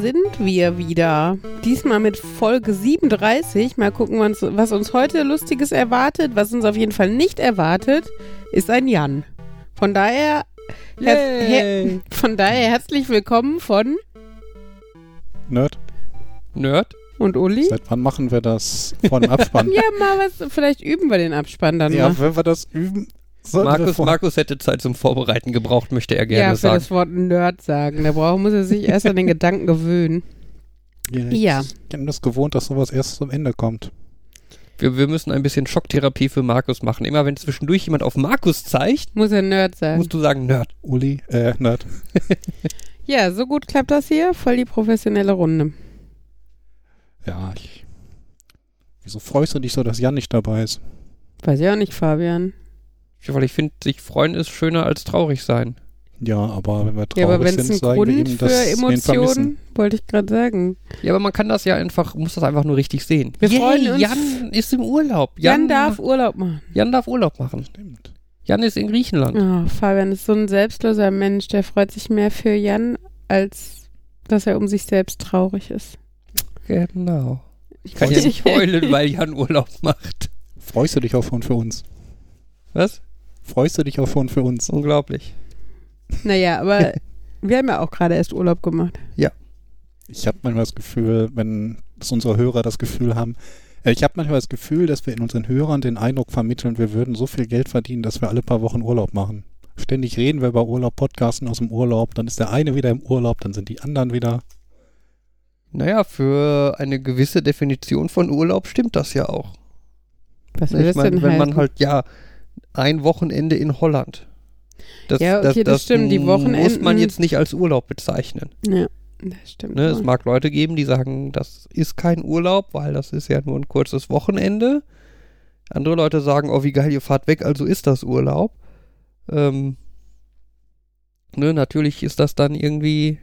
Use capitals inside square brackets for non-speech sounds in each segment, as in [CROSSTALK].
Sind wir wieder. Diesmal mit Folge 37. Mal gucken, was, was uns heute Lustiges erwartet. Was uns auf jeden Fall nicht erwartet, ist ein Jan. Von daher, her her von daher herzlich willkommen von Nerd. Nerd? und Uli. Seit wann machen wir das vor dem Abspann? [LAUGHS] Ja, mal was. Vielleicht üben wir den Abspann dann ja, mal. wenn wir das üben, Markus, Markus hätte Zeit zum Vorbereiten gebraucht, möchte er gerne Ja, für sagen. das Wort Nerd sagen. Da braucht, muss er sich erst an den Gedanken gewöhnen. Ja, ich Ja. bin das gewohnt, dass sowas erst zum Ende kommt. Wir, wir müssen ein bisschen Schocktherapie für Markus machen. Immer wenn zwischendurch jemand auf Markus zeigt, Muss er Nerd sagen. musst du sagen Nerd. Uli, äh, Nerd. [LAUGHS] Ja, so gut klappt das hier. Voll die professionelle Runde. Ja, ich. Wieso freust du dich so, dass Jan nicht dabei ist? Weiß ich auch nicht, Fabian. Weil ich finde, sich freuen ist schöner als traurig sein. Ja, aber wenn wir Ja, aber traurig wenn es sind, einen sagen wir Grund ihm, für dass ihn Emotionen, wollte ich gerade sagen. Ja, aber man kann das ja einfach, muss das einfach nur richtig sehen. Wir freuen uns- Jan ist im Urlaub. Jan, darf Urlaub machen. Jan darf Urlaub machen. Stimmt. Jan ist in Griechenland. Oh, Fabian ist so ein selbstloser Mensch, der freut sich mehr für Jan, als dass er um sich selbst traurig ist. Genau. Ich kann ja nicht heulen, weil Jan Urlaub macht. Freust du dich auch schon für uns? Was? Freust du dich auch schon für uns? Unglaublich. Naja, aber [LAUGHS] wir haben ja auch gerade erst Urlaub gemacht. Ich habe manchmal das Gefühl, wenn dass unsere Hörer das Gefühl haben, äh, ich habe manchmal das Gefühl, dass wir in unseren Hörern den Eindruck vermitteln, wir würden so viel Geld verdienen, dass wir alle paar Wochen Urlaub machen. Ständig reden wir über Urlaub, podcasten aus dem Urlaub, dann ist der eine wieder im Urlaub, dann sind die anderen wieder. Naja, für eine gewisse Definition von Urlaub stimmt das ja auch. Was Ich denn wenn heißen? man halt, ja, ein Wochenende in Holland. Das, Ja, okay, das stimmt, die Muss man Wochenenden- jetzt nicht als Urlaub bezeichnen. Ja, das stimmt. Ne? Es mag Leute geben, die sagen, das ist kein Urlaub, weil das ist ja nur ein kurzes Wochenende. Andere Leute sagen, oh, wie geil, ihr fahrt weg, also ist das Urlaub. Ähm, ne, natürlich ist das dann irgendwie,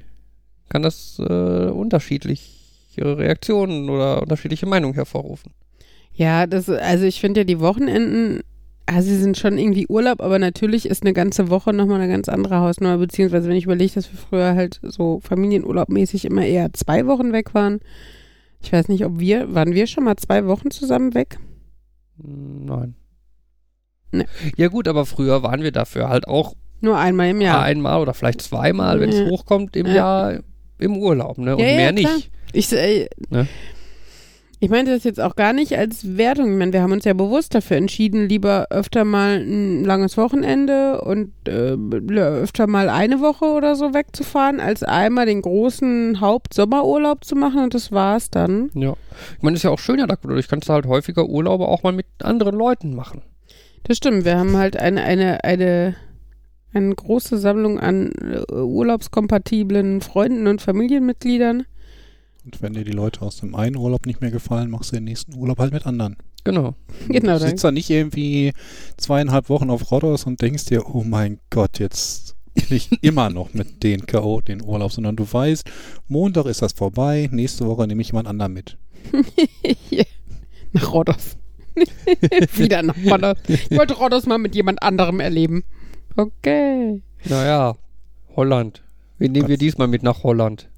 kann das äh, unterschiedliche Reaktionen oder unterschiedliche Meinungen hervorrufen. Ja, das, also ich finde ja die Wochenenden, also sie sind schon irgendwie Urlaub, aber natürlich ist eine ganze Woche nochmal eine ganz andere Hausnummer, beziehungsweise wenn ich überlege, dass wir früher halt so Familienurlaubmäßig immer eher zwei Wochen weg waren. Ich weiß nicht, ob wir, waren wir schon mal zwei Wochen zusammen weg? Nein. Nee. Ja gut, aber früher waren wir dafür halt auch Nur einmal im Jahr. einmal oder vielleicht zweimal, wenn es Ja. hochkommt, im Ja. Jahr im Urlaub, ne? Und ja, mehr klar. nicht. Ich, äh, Ne? Ich meinte das jetzt auch gar nicht als Wertung. Ich meine, wir haben uns ja bewusst dafür entschieden, lieber öfter mal ein langes Wochenende und äh, öfter mal eine Woche oder so wegzufahren, als einmal den großen Hauptsommerurlaub zu machen und das war's dann. Ja. Ich meine, ist ja auch schön, ja, dadurch kannst du halt häufiger Urlaube auch mal mit anderen Leuten machen. Das stimmt, wir haben halt eine, eine, eine, eine große Sammlung an äh, urlaubskompatiblen Freunden und Familienmitgliedern. Und wenn dir die Leute aus dem einen Urlaub nicht mehr gefallen, machst du den nächsten Urlaub halt mit anderen. Genau. [LAUGHS] Genau, Du dann- sitzt da nicht irgendwie zweieinhalb Wochen auf Rhodos und denkst dir, oh mein Gott, jetzt bin ich [LAUGHS] immer noch mit den K.O. den Urlaub, sondern du weißt, Montag ist das vorbei, nächste Woche nehme ich jemand anderen mit. [LAUGHS] Nach Rhodos. Wieder nach Rhodos. Ich wollte Rhodos mal mit jemand anderem erleben. Okay. Naja, Holland. Wen nehmen wir diesmal mit nach Holland?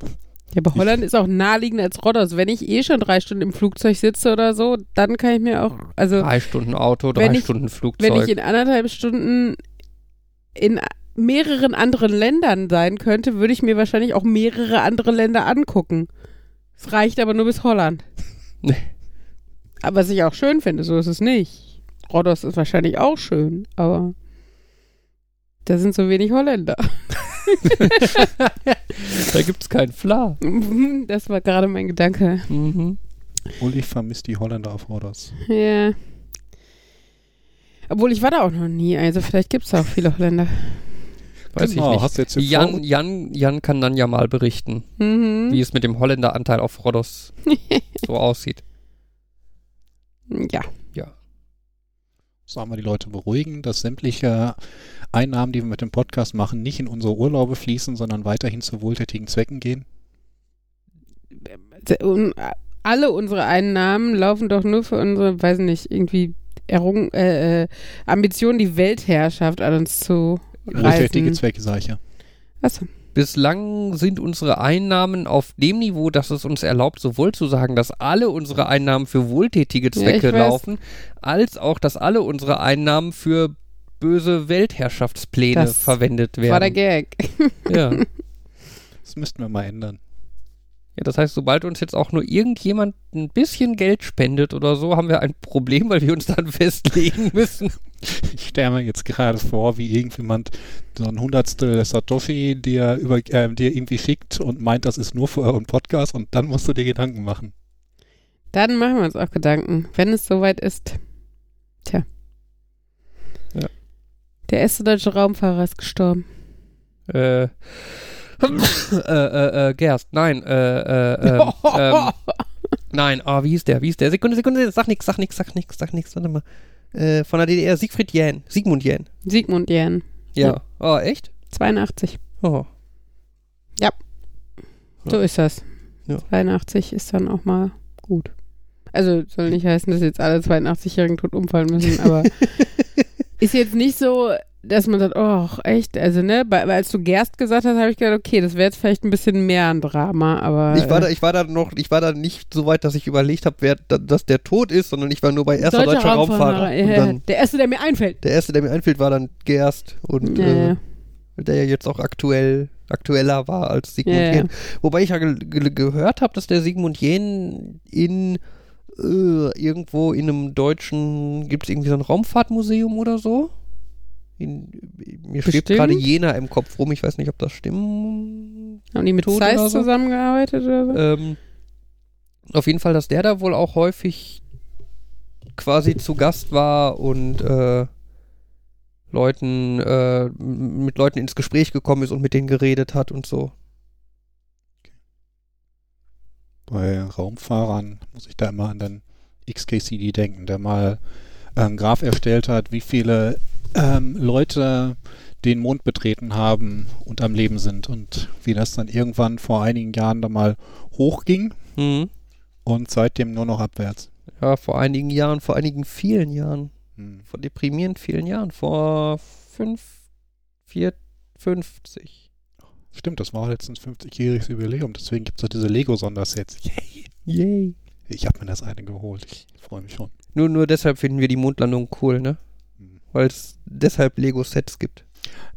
Ja, aber Holland ist auch naheliegender als Rhodos. Wenn ich eh schon drei Stunden im Flugzeug sitze oder so, dann kann ich mir auch, also Drei Stunden Auto, drei ich- Stunden Flugzeug. wenn ich in anderthalb Stunden in mehreren anderen Ländern sein könnte, würde ich mir wahrscheinlich auch mehrere andere Länder angucken. Es reicht aber nur bis Holland. Nee. Aber was ich auch schön finde, so ist es nicht. Rhodos ist wahrscheinlich auch schön, aber da sind so wenig Holländer. [LAUGHS] [LAUGHS] da gibt's keinen Fla. [LAUGHS] Das war gerade mein Gedanke. Mhm. Uli vermisst die Holländer auf Rhodos. Ja. Obwohl ich war da auch noch nie, also vielleicht gibt es da auch viele Holländer. Weiß genau, ich nicht. hast du jetzt Jan, Jan, Jan kann dann ja mal berichten, Mhm. wie es mit dem Holländeranteil auf Rhodos [LAUGHS] so aussieht. Ja. Sollen wir die Leute beruhigen, dass sämtliche Einnahmen, die wir mit dem Podcast machen, nicht in unsere Urlaube fließen, sondern weiterhin zu wohltätigen Zwecken gehen? Un- Alle unsere Einnahmen laufen doch nur für unsere, weiß nicht, irgendwie Errung, äh, äh, Ambition, die Weltherrschaft an uns zu Wohltätige. Zwecke, sag ich ja. Achso. Bislang sind unsere Einnahmen auf dem Niveau, dass es uns erlaubt, sowohl zu sagen, dass alle unsere Einnahmen für wohltätige Ja, Zwecke weiß. laufen, als auch, dass alle unsere Einnahmen für böse Weltherrschaftspläne Das verwendet werden. War der Gag. ja. ja, [LAUGHS] Das müssten wir mal ändern. das heißt, sobald uns jetzt auch nur irgendjemand ein bisschen Geld spendet oder so, haben wir ein Problem, weil wir uns dann [LAUGHS] festlegen müssen. Ich stelle mir jetzt gerade vor, wie irgendjemand so ein Hundertstel Satoshi dir, über, äh, dir irgendwie schickt und meint, das ist nur für euren Podcast und dann musst du dir Gedanken machen. Dann machen wir uns auch Gedanken, wenn es soweit ist. Tja. Ja. Der erste deutsche Raumfahrer ist gestorben. Äh, [LAUGHS] äh, äh, äh, Gerst, nein, äh, äh, ähm, ähm, [LAUGHS] nein, ah, wie hieß der, wie hieß der? Sekunde, Sekunde, sag nix, sag nix, sag nix, sag nix, warte mal. Äh, von der DDR, Siegfried Jähn, Sigmund Jähn. Sigmund Jähn. Ja. Ja. Oh, echt? 82. Oh. So ist das. Ja. 82 ist dann auch mal gut. Also soll nicht heißen, dass jetzt alle 82-Jährigen tot umfallen müssen, aber [LAUGHS] ist jetzt nicht so, dass man sagt, oh, echt, also ne, bei, als du Gerst gesagt hast, habe ich gedacht, okay, das wäre jetzt vielleicht ein bisschen mehr ein Drama, aber Ich war, äh, da, ich war da noch, ich war da nicht so weit, dass ich überlegt habe, wer, da, dass der tot ist, sondern ich war nur bei erster deutscher, Raumfahrer. Und ja, dann, der erste, der mir einfällt. der erste, der mir einfällt, war dann Gerst und Ja, äh, der ja jetzt auch aktuell aktueller war als Sigmund ja. Jähn. Wobei ich ja ge ge gehört habe, dass der Sigmund Jähn in äh, irgendwo in einem deutschen, gibt es irgendwie so ein Raumfahrtmuseum oder so? In, mir schwebt gerade Jena im Kopf rum, ich weiß nicht, ob das stimmt. Haben die mit Zeiss so? zusammengearbeitet oder so? Ähm, auf jeden Fall, dass der da wohl auch häufig quasi zu Gast war und äh, Leuten, äh, mit Leuten ins Gespräch gekommen ist und mit denen geredet hat und so. Bei Raumfahrern muss ich da immer an den XKCD denken, der mal einen Graph erstellt hat, wie viele ähm, Leute den Mond betreten haben und am Leben sind und wie das dann irgendwann vor einigen Jahren da mal hochging Mhm. und seitdem nur noch abwärts. Ja, vor einigen Jahren, vor einigen vielen Jahren, Hm. vor deprimierend vielen Jahren, vor fünf, vier, 50. Stimmt, das war letztens 50-jähriges Jubiläum, deswegen gibt es diese Lego-Sondersets. [LAUGHS] Yay. Yay. Ich habe mir das eine geholt, ich freue mich schon. Nur, nur deshalb finden wir die Mondlandung cool, ne? Hm. Weil es deshalb Lego-Sets gibt.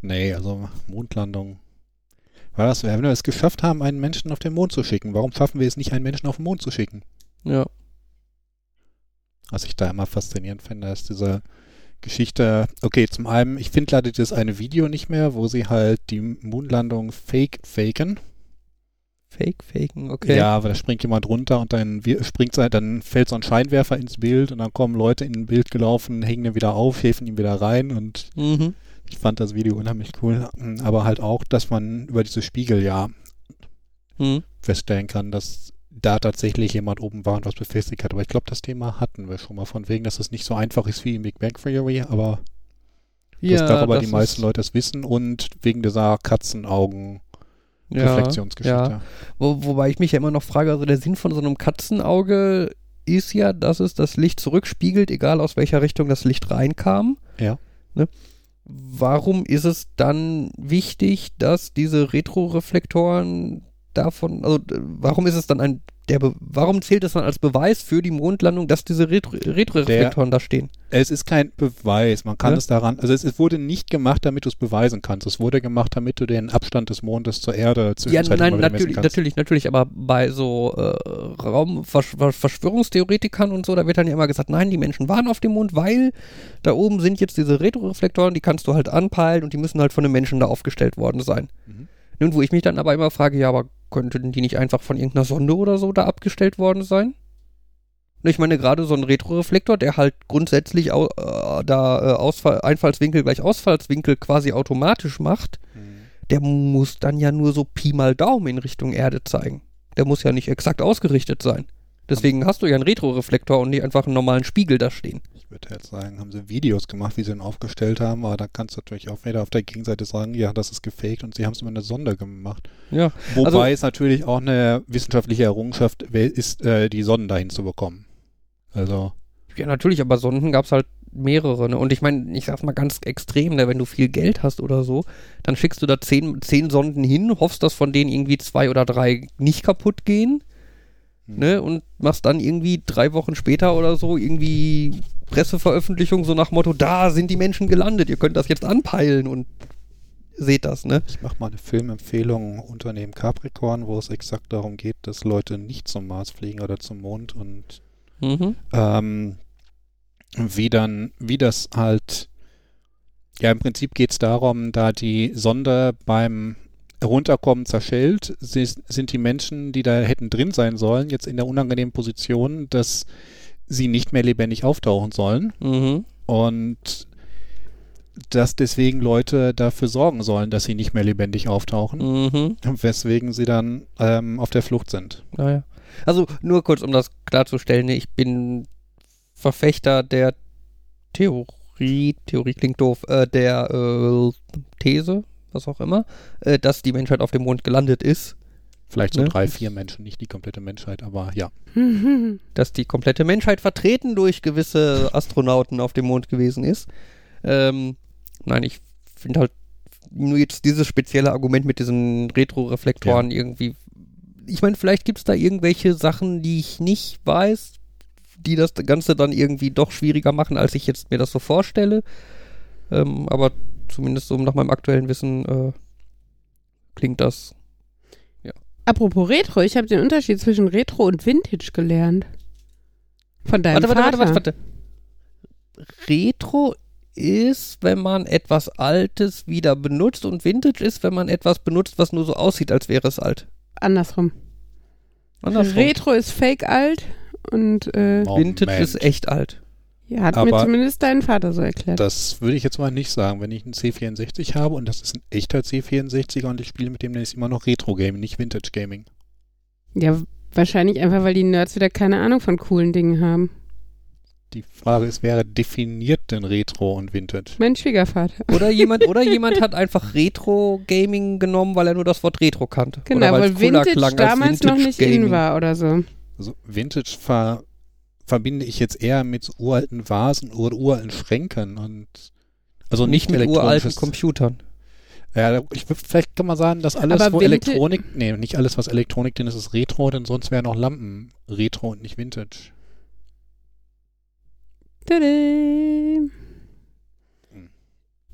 Nee, also Mondlandung. War das, wenn wir es geschafft haben, einen Menschen auf den Mond zu schicken, warum schaffen wir es nicht, einen Menschen auf den Mond zu schicken? Ja. Was ich da immer faszinierend finde, ist diese Geschichte. Okay, zum einen, ich finde leider das eine Video nicht mehr, wo sie halt die Mondlandung fake faken. Fake, faken, okay. Ja, aber da springt jemand runter und dann springt so- dann fällt so ein Scheinwerfer ins Bild und dann kommen Leute in ein Bild gelaufen, hängen den wieder auf, helfen ihm wieder rein und Mhm. ich fand das Video unheimlich cool. Aber halt auch, dass man über diese Spiegel ja Mhm. feststellen kann, dass da tatsächlich jemand oben war und was befestigt hat. Aber ich glaube, das Thema hatten wir schon mal von wegen, dass es nicht so einfach ist wie im Big Bang Theory, aber dass darüber das die meisten ist- Leute es wissen und wegen dieser Katzenaugen ja, Reflexionsgeschichte. Ja. Wo, wobei ich mich ja immer noch frage, also der Sinn von so einem Katzenauge ist ja, dass es das Licht zurückspiegelt, egal aus welcher Richtung das Licht reinkam. Ja. Ne? Warum ist es dann wichtig, dass diese Retroreflektoren davon, also warum ist es dann ein, der, Be warum zählt es dann als Beweis für die Mondlandung, dass diese Retro Retroreflektoren da stehen? Es ist kein Beweis, man kann Ja? es daran, also es, es wurde nicht gemacht, damit du es beweisen kannst. Es wurde gemacht, damit du den Abstand des Mondes zur Erde Ja, zwischenzeitlich nein, wieder messen natürlich, kannst. natürlich, natürlich, aber bei so äh, Raumverschwörungstheoretikern und so, da wird dann ja immer gesagt, nein, die Menschen waren auf dem Mond, weil da oben sind jetzt diese Retroreflektoren, die kannst du halt anpeilen und die müssen halt von einem Menschen da aufgestellt worden sein. Mhm. Nun, wo ich mich dann aber immer frage, ja, aber könnten die nicht einfach von irgendeiner Sonde oder so da abgestellt worden sein? Ich meine, gerade so ein Retroreflektor, der halt grundsätzlich au äh, da äh, Ausfall Einfallswinkel gleich Ausfallswinkel quasi automatisch macht, Mhm. der muss dann ja nur so Pi mal Daumen in Richtung Erde zeigen. Der muss ja nicht exakt ausgerichtet sein. Deswegen hast du ja einen Retroreflektor und nicht einfach einen normalen Spiegel da stehen. Ich würde jetzt sagen, haben sie Videos gemacht, wie sie ihn aufgestellt haben, aber da kannst du natürlich auch wieder auf der Gegenseite sagen, ja, das ist gefaked und sie haben es über eine Sonde gemacht. Ja. Wobei Also- es natürlich auch eine wissenschaftliche Errungenschaft ist, äh, die Sonnen dahin zu bekommen. Also, Ja, natürlich, aber Sonden gab es halt mehrere. Ne? Und ich meine, ich sag's mal ganz extrem, ne? wenn du viel Geld hast oder so, dann schickst du da zehn, zehn Sonden hin, hoffst, dass von denen irgendwie zwei oder drei nicht kaputt gehen. Hm. Ne? Und machst dann irgendwie drei Wochen später oder so irgendwie Presseveröffentlichung so nach Motto, da sind die Menschen gelandet, ihr könnt das jetzt anpeilen und seht das, ne? Ich mache mal eine Filmempfehlung Unternehmen Capricorn, wo es exakt darum geht, dass Leute nicht zum Mars fliegen oder zum Mond und Mhm. ähm, wie dann, wie das halt, ja im Prinzip geht es darum, da die Sonde beim Herunterkommen zerschellt, sind die Menschen, die da hätten drin sein sollen, jetzt in der unangenehmen Position, dass sie nicht mehr lebendig auftauchen sollen Mhm. und dass deswegen Leute dafür sorgen sollen, dass sie nicht mehr lebendig auftauchen, Mhm. weswegen sie dann ähm, auf der Flucht sind. Naja. Also nur kurz, um das klarzustellen, ich bin Verfechter der Theorie, Theorie klingt doof, äh, der äh, These, was auch immer, äh, dass die Menschheit auf dem Mond gelandet ist, Vielleicht so Ne? drei, vier Menschen, nicht die komplette Menschheit, aber ja. [LAUGHS] dass die komplette Menschheit vertreten durch gewisse Astronauten auf dem Mond gewesen ist. Ähm, nein, ich finde halt nur jetzt dieses spezielle Argument mit diesen Retro-Reflektoren irgendwie. Ich meine, vielleicht gibt es da irgendwelche Sachen, die ich nicht weiß, die das Ganze dann irgendwie doch schwieriger machen, als ich jetzt mir das so vorstelle. Ähm, aber zumindest so nach meinem aktuellen Wissen äh, klingt das. Apropos Retro, ich habe den Unterschied zwischen Retro und Vintage gelernt. Von deinem warte, warte, Vater. warte, warte. Retro ist, wenn man etwas Altes wieder benutzt und Vintage ist, wenn man etwas benutzt, was nur so aussieht, als wäre es alt. Andersrum. Andersrum. Retro ist fake alt und äh, Vintage ist echt alt. Ja, hat mir Aber- zumindest dein Vater so erklärt. Das würde ich jetzt mal nicht sagen. Wenn ich einen C64 habe und das ist ein echter C64er und ich spiele mit dem, dann ist immer noch Retro-Gaming, nicht Vintage-Gaming. Ja, wahrscheinlich einfach, weil die Nerds wieder keine Ahnung von coolen Dingen haben. Die Frage ist, wer definiert denn Retro und Vintage? Mein Schwiegervater. Oder [LAUGHS] jemand, oder jemand hat einfach Retro-Gaming genommen, weil er nur das Wort Retro kannte. Genau, oder weil Vintage damals noch nicht in war oder so. Also Vintage ver verbinde ich jetzt eher mit uralten Vasen oder uralten Schränken und also nicht, mit uralten elektronisches. Computern. Ja, ich würd, vielleicht kann man sagen, dass alles, Aber wo Vintage- Elektronik, nee, nicht alles, was Elektronik drin ist, ist Retro, denn sonst wären auch Lampen Retro und nicht Vintage. Tadam. Hm.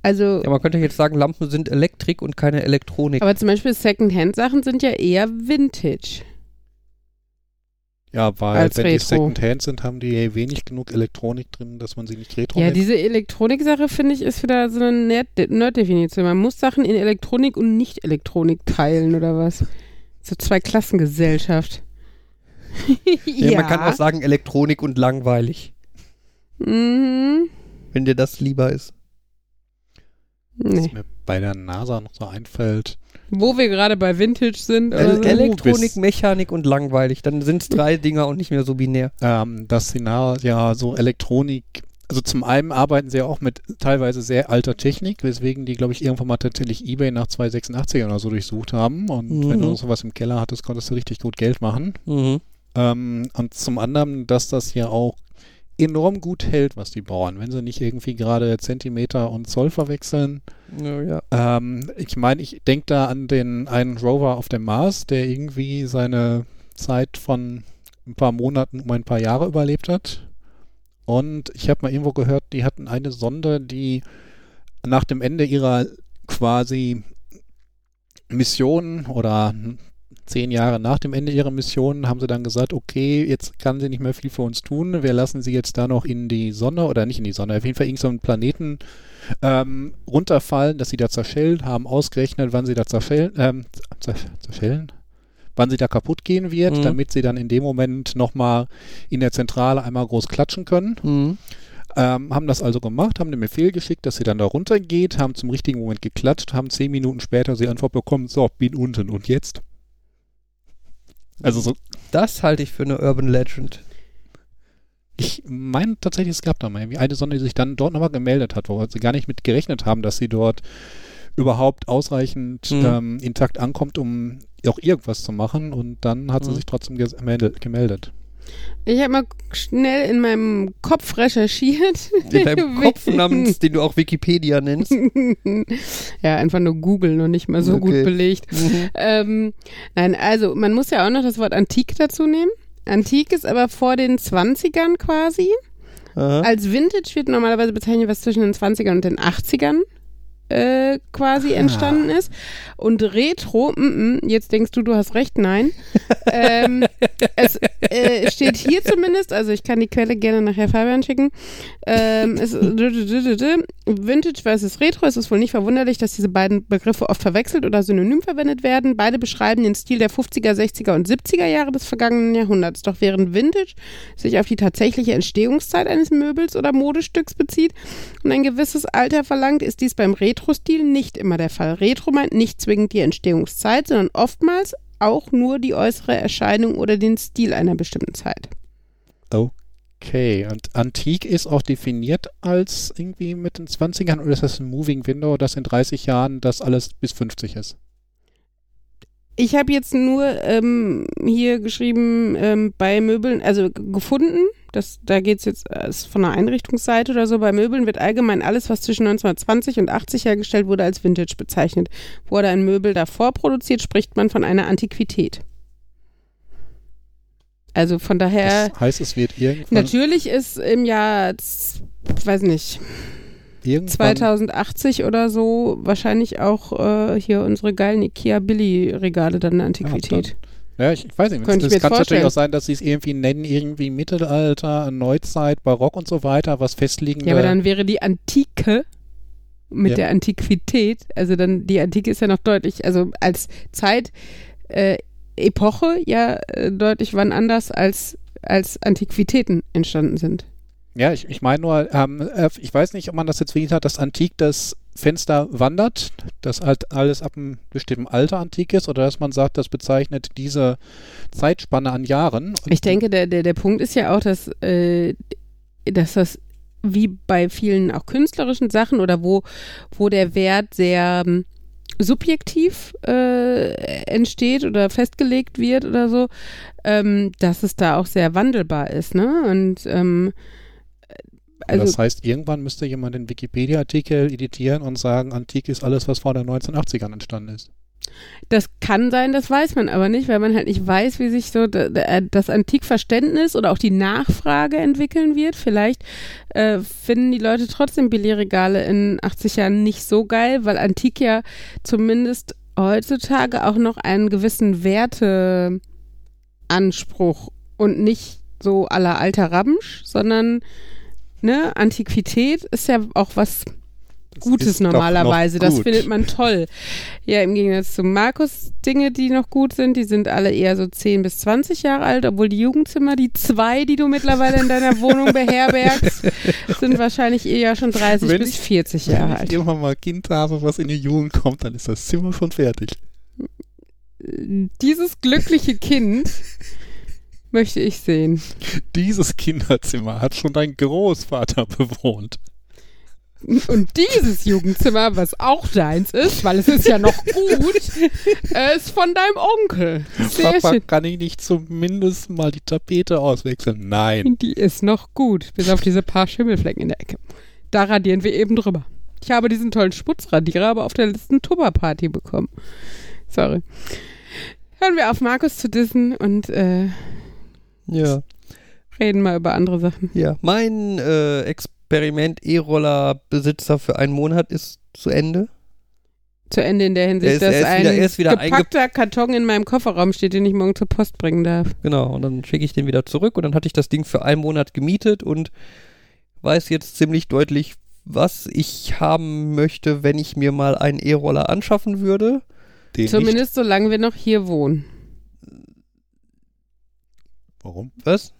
Also, Ja, man könnte jetzt sagen, Lampen sind Elektrik und keine Elektronik. aber zum Beispiel Secondhand-Sachen sind ja eher Vintage. Ja, weil Als wenn die Retro. Secondhand sind, haben die wenig genug Elektronik drin, dass man sie nicht Retro Ja, nennt. diese Elektronik-Sache finde ich ist wieder so eine Nerd- Nerd-Definition. Man muss Sachen in Elektronik und Nicht-Elektronik teilen oder was? So zwei Klassengesellschaft. ja. [LAUGHS] Ja, Man kann auch sagen, Elektronik und langweilig, Mhm. wenn dir das lieber ist. Was Nee. mir bei der NASA noch so einfällt. Wo wir gerade bei Vintage sind. Oder El so. Ele- Elektronik, Mechanik und langweilig. Dann sind es drei Dinger und nicht mehr so binär. Ähm, das Szenario, ja, so Elektronik, also zum einen arbeiten sie ja auch mit teilweise sehr alter Technik, weswegen die, glaube ich, irgendwann mal tatsächlich Ebay nach 286 oder so durchsucht haben. Und Mhm. wenn du sowas im Keller hattest, konntest du richtig gut Geld machen. Mhm. Ähm, und zum anderen, dass das ja auch enorm gut hält, was die bauen. Wenn sie nicht irgendwie gerade Zentimeter und Zoll verwechseln. Ja, ja. Ähm, ich meine, ich denke da an den einen Rover auf dem Mars, der irgendwie seine Zeit von ein paar Monaten um ein paar Jahre überlebt hat. Und ich habe mal irgendwo gehört, die hatten eine Sonde, die nach dem Ende ihrer quasi Mission oder zehn Jahre nach dem Ende ihrer Mission haben sie dann gesagt, okay, jetzt kann sie nicht mehr viel für uns tun. Wir lassen sie jetzt da noch in die Sonne oder nicht in die Sonne, auf jeden Fall irgendeinen Planeten ähm, runterfallen, dass sie da zerschellen, haben ausgerechnet, wann sie da zerschellen, ähm, zer- zerschellen, wann sie da kaputt gehen wird, Mhm. damit sie dann in dem Moment nochmal in der Zentrale einmal groß klatschen können. Mhm. Ähm, haben das also gemacht, haben den Befehl geschickt, dass sie dann da runtergeht, haben zum richtigen Moment geklatscht, haben zehn Minuten später die Antwort bekommen, so, bin unten und jetzt? Also so, Das halte ich für eine Urban Legend. ich meine tatsächlich, es gab da mal irgendwie eine Sonde, die sich dann dort nochmal gemeldet hat, wo sie gar nicht mit gerechnet haben, dass sie dort überhaupt ausreichend Mhm. ähm, intakt ankommt, um auch irgendwas zu machen und dann hat sie Mhm. sich trotzdem gemeldet. Ich habe mal schnell in meinem Kopf recherchiert. [LAUGHS] In deinem Kopf namens, den du auch Wikipedia nennst. [LAUGHS] ja, einfach nur Google, noch nicht mal so Okay. gut belegt. Mhm. Ähm, nein, also man muss ja auch noch das Wort Antik dazu nehmen. Antik ist aber vor den 20ern quasi. Aha. Als Vintage wird normalerweise bezeichnet, was zwischen den 20ern und den 80ern äh, quasi Ah. entstanden ist. Und Retro, mm, mm, jetzt denkst du, du hast recht, nein. ähm, es äh, steht hier zumindest, also ich kann die Quelle gerne nachher Fabian schicken. Ähm, es, Vintage versus Retro. Es ist wohl nicht verwunderlich, dass diese beiden Begriffe oft verwechselt oder synonym verwendet werden. Beide beschreiben den Stil der 50er, 60er und 70er Jahre des vergangenen Jahrhunderts. Doch während Vintage sich auf die tatsächliche Entstehungszeit eines Möbels oder Modestücks bezieht und ein gewisses Alter verlangt, ist dies beim Retro-Stil nicht immer der Fall. Retro meint nicht zwingend die Entstehungszeit, sondern oftmals auch nur die äußere Erscheinung oder den Stil einer bestimmten Zeit. Okay, und antik ist auch definiert als irgendwie mit den 20ern oder ist das ein Moving Window, dass in 30 Jahren das alles bis 50 ist? Ich habe jetzt nur ähm, hier geschrieben, ähm, bei Möbeln, also gefunden, das, da geht es jetzt äh, ist von einer Einrichtungsseite oder so, bei Möbeln wird allgemein alles, was zwischen 1920 und 80 hergestellt wurde, als Vintage bezeichnet. Wurde ein Möbel davor produziert, spricht man von einer Antiquität. Also von daher, Das heißt, es wird irgendwann, natürlich ist im Jahr, weiß nicht, irgendwann 2080 oder so wahrscheinlich auch äh, hier unsere geilen Ikea Billy Regale dann eine Antiquität. Ja, ich, ich weiß nicht. Könnte mir kann natürlich auch sein, dass sie es irgendwie nennen, irgendwie Mittelalter, Neuzeit, Barock und so weiter, was festliegende. Ja, aber dann wäre die Antike mit Ja. der Antiquität, also dann die Antike ist ja noch deutlich, also als Zeit, äh, Epoche ja äh, deutlich wann anders als als Antiquitäten entstanden sind. Ja, ich, ich meine nur, ähm, äh, ich weiß nicht, ob man das jetzt wirklich hat, dass Antik das Fenster wandert, dass halt alles ab einem bestimmten Alter antik ist oder dass man sagt, das bezeichnet diese Zeitspanne an Jahren. Ich denke, der, der, der Punkt ist ja auch, dass, äh, dass das wie bei vielen auch künstlerischen Sachen oder wo, wo der Wert sehr ähm, subjektiv äh, entsteht oder festgelegt wird oder so, ähm, dass es da auch sehr wandelbar ist, ne? Und ähm, also das heißt, irgendwann müsste jemand den Wikipedia-Artikel editieren und sagen, Antik ist alles, was vor den 1980ern entstanden ist. Das kann sein, das weiß man aber nicht, weil man halt nicht weiß, wie sich so d- das Antikverständnis oder auch die Nachfrage entwickeln wird. Vielleicht äh, finden die Leute trotzdem Billigregale in 80 Jahren nicht so geil, weil Antik ja zumindest heutzutage auch noch einen gewissen Werteanspruch und nicht so aller alter Ramsch, sondern ne, Antiquität ist ja auch was Das Gutes normalerweise. noch Das gut. findet man toll. Ja, im Gegensatz zu Markus Dinge, die noch gut sind, die sind alle eher so 10 bis 20 Jahre alt, obwohl die Jugendzimmer, die zwei, die du mittlerweile in deiner Wohnung beherbergst, [LAUGHS] sind wahrscheinlich eher schon 30 Wenn bis ich- 40 Wenn Jahre ich alt. irgendwann mal Kind habe, was in die Jugend kommt, dann ist das Zimmer schon fertig. Dieses glückliche Kind möchte ich sehen. Dieses Kinderzimmer hat schon dein Großvater bewohnt. Und dieses Jugendzimmer, was auch deins ist, weil es ist ja noch gut, ist von deinem Onkel. Sehr Papa, schön. kann ich nicht zumindest mal die Tapete auswechseln? Nein. Die ist noch gut, bis auf diese paar Schimmelflecken in der Ecke. Da radieren wir eben drüber. Ich habe diesen tollen Sputzradierer aber auf der letzten Tupperparty bekommen. Sorry. Hören wir auf, Markus zu dissen und äh, Ja. reden mal über andere Sachen. Ja. Mein äh, Experiment E-Roller-Besitzer für einen Monat ist zu Ende. Zu Ende in der Hinsicht, Er ist- dass er ist ein wieder- er ist wieder gepackter Karton in meinem Kofferraum steht, den ich morgen zur Post bringen darf. Genau. Und dann schicke ich den wieder zurück und dann hatte ich das Ding für einen Monat gemietet und weiß jetzt ziemlich deutlich, was ich haben möchte, wenn ich mir mal einen E-Roller anschaffen würde. Den nicht. Zumindest solange wir noch hier wohnen. Warum? Was?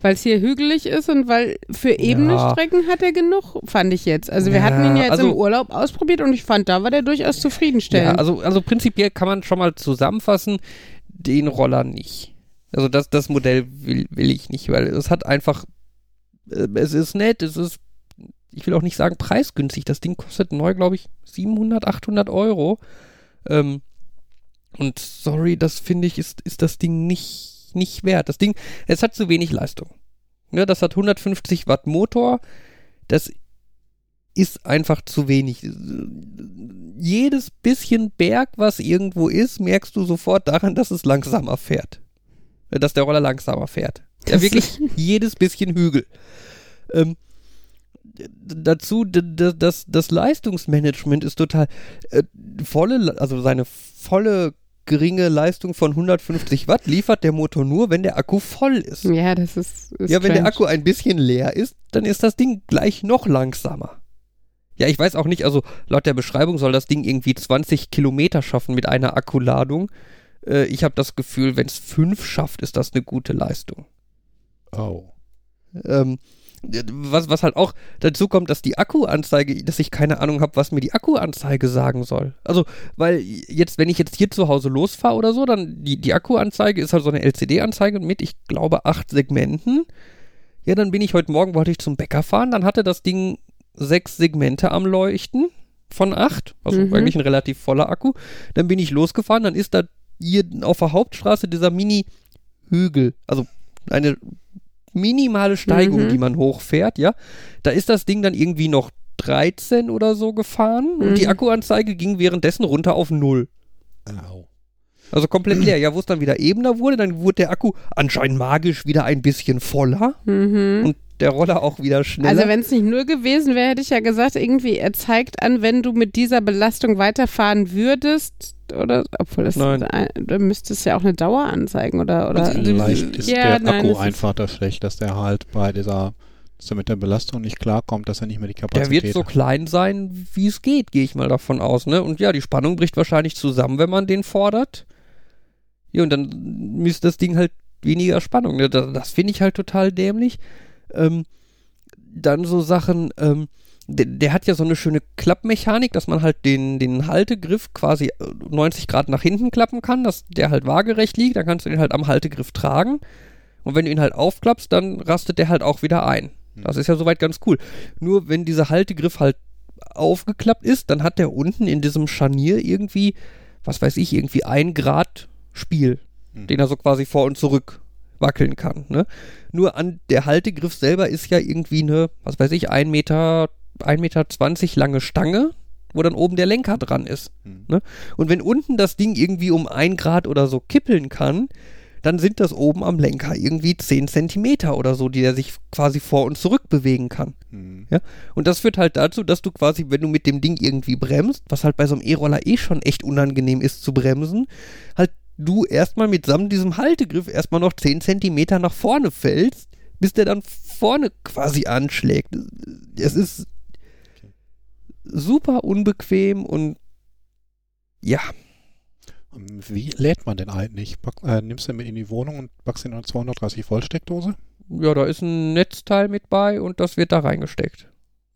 Weil es hier hügelig ist und weil für ebene Ja. Strecken hat er genug, fand ich jetzt. Also wir Ja, hatten ihn ja jetzt also- im Urlaub ausprobiert und ich fand, da war der durchaus zufriedenstellend. Ja, also, also prinzipiell kann man schon mal zusammenfassen, den Roller nicht. Also das, das Modell will, will ich nicht, weil es hat einfach, äh, es ist nett, es ist, ich will auch nicht sagen preisgünstig, das Ding kostet neu, glaube ich, 700, 800 Euro. Ähm, und sorry, das finde ich, ist, ist das Ding nicht, nicht, nicht wert. Das Ding, es hat zu wenig Leistung. Ne, das hat 150 Watt Motor. Das ist einfach zu wenig. Jedes bisschen Berg, was irgendwo ist, merkst du sofort daran, dass es langsamer fährt. Äh, Dass der Roller langsamer fährt. Ja, Das- wirklich [LAUGHS] jedes bisschen Hügel. Ähm, dazu, d- d- das, das Leistungsmanagement ist total äh, volle, also seine volle geringe Leistung von 150 Watt liefert der Motor nur, wenn der Akku voll ist. Ja, das ist. ist Ja, wenn der strange. Akku ein bisschen leer ist, dann ist das Ding gleich noch langsamer. Ja, ich weiß auch nicht, also laut der Beschreibung soll das Ding irgendwie 20 Kilometer schaffen mit einer Akkuladung. Äh, ich habe das Gefühl, wenn es 5 schafft, ist das eine gute Leistung. Oh. Ähm, was, was halt auch dazu kommt, dass die Akkuanzeige, dass ich keine Ahnung habe, was mir die Akkuanzeige sagen soll. Also, weil jetzt, wenn ich jetzt hier zu Hause losfahre oder so, dann die, die Akkuanzeige ist halt so eine LCD-Anzeige mit, ich glaube, acht Segmenten. Ja, dann bin ich heute Morgen, wollte ich zum Bäcker fahren, dann hatte das Ding sechs Segmente am Leuchten von acht, also Mhm. eigentlich ein relativ voller Akku. Dann bin ich losgefahren, dann ist da hier auf der Hauptstraße dieser Mini-Hügel, also eine minimale Steigung, Mhm. die man hochfährt, ja. Da ist das Ding dann irgendwie noch 13 oder so gefahren und die Mhm. Akkuanzeige ging währenddessen runter auf null. Au. Also komplett leer. Ja, wo es dann wieder ebener wurde, dann wurde der Akku anscheinend magisch wieder ein bisschen voller Mhm. und der Roller auch wieder schneller. Also wenn es nicht null gewesen wäre, hätte ich ja gesagt, irgendwie, er zeigt an, wenn du mit dieser Belastung weiterfahren würdest, oder, obwohl das, Nein. da müsste es ja auch eine Dauer anzeigen, oder, oder. Und- Vielleicht ist Ja, der nein, Akku einfach da schlecht, dass der halt bei dieser, dass er mit der Belastung nicht klarkommt, dass er nicht mehr die der Kapazität wird so hat. klein sein, wie es geht, gehe ich mal davon aus, ne? Und ja, die Spannung bricht wahrscheinlich zusammen, wenn man den fordert. Ja, und dann misst das Ding halt weniger Spannung. Ne? Das, das finde ich halt total dämlich. Ähm, dann so Sachen, ähm, der, der hat ja so eine schöne Klappmechanik, dass man halt den, den Haltegriff quasi äh, 90 Grad nach hinten klappen kann, dass der halt waagerecht liegt, dann kannst du den halt am Haltegriff tragen. Und wenn du ihn halt aufklappst, dann rastet der halt auch wieder ein. Das ist ja soweit ganz cool. Nur wenn dieser Haltegriff halt aufgeklappt ist, dann hat der unten in diesem Scharnier irgendwie, was weiß ich, irgendwie ein Grad Spiel, Hm. den er so quasi vor und zurück wackeln kann. Ne? Nur an der Haltegriff selber ist ja irgendwie eine, was weiß ich, ein Meter, ein Meter zwanzig lange Stange, wo dann oben der Lenker dran ist. Hm. Ne? Und wenn unten das Ding irgendwie um ein Grad oder so kippeln kann, dann sind das oben am Lenker irgendwie 10 Zentimeter oder so, die er sich quasi vor und zurück bewegen kann. Hm. Ja? Und das führt halt dazu, dass du quasi, wenn du mit dem Ding irgendwie bremst, was halt bei so einem E-Roller eh schon echt unangenehm ist zu bremsen, halt du erstmal mitsamt diesem Haltegriff erstmal noch 10 Zentimeter nach vorne fällst, bis der dann vorne quasi anschlägt. Es ist super unbequem und ja, Wie lädt man den eigentlich? Pack, äh, nimmst du den mit in die Wohnung und packst ihn in eine 230 Volt Steckdose? ja, da ist ein Netzteil mit bei und das wird da reingesteckt.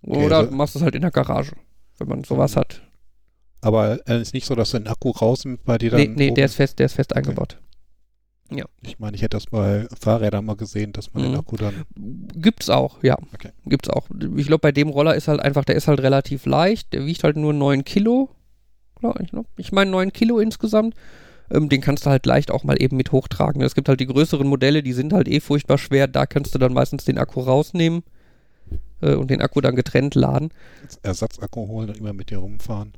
Okay, Oder also- du machst es halt in der Garage, wenn man sowas Mhm. hat. Aber es ist nicht so, dass du den Akku rausnimmst bei dir dann. Nee, nee, oben- der ist fest, der ist fest Okay. eingebaut. Ich meine, ich hätte das bei Fahrrädern mal gesehen, dass man den Mhm. Akku dann. Gibt's auch, ja. Okay. Gibt's auch. Ich glaube, bei dem Roller ist halt einfach, der ist halt relativ leicht. Der wiegt halt nur 9 Kilo. Ich, ne? ich meine 9 Kilo insgesamt. Ähm, den kannst du halt leicht auch mal eben mit hochtragen. Es gibt halt die größeren Modelle, die sind halt eh furchtbar schwer. Da kannst du dann meistens den Akku rausnehmen äh, und den Akku dann getrennt laden. als Ersatzakku holen und immer mit dir rumfahren.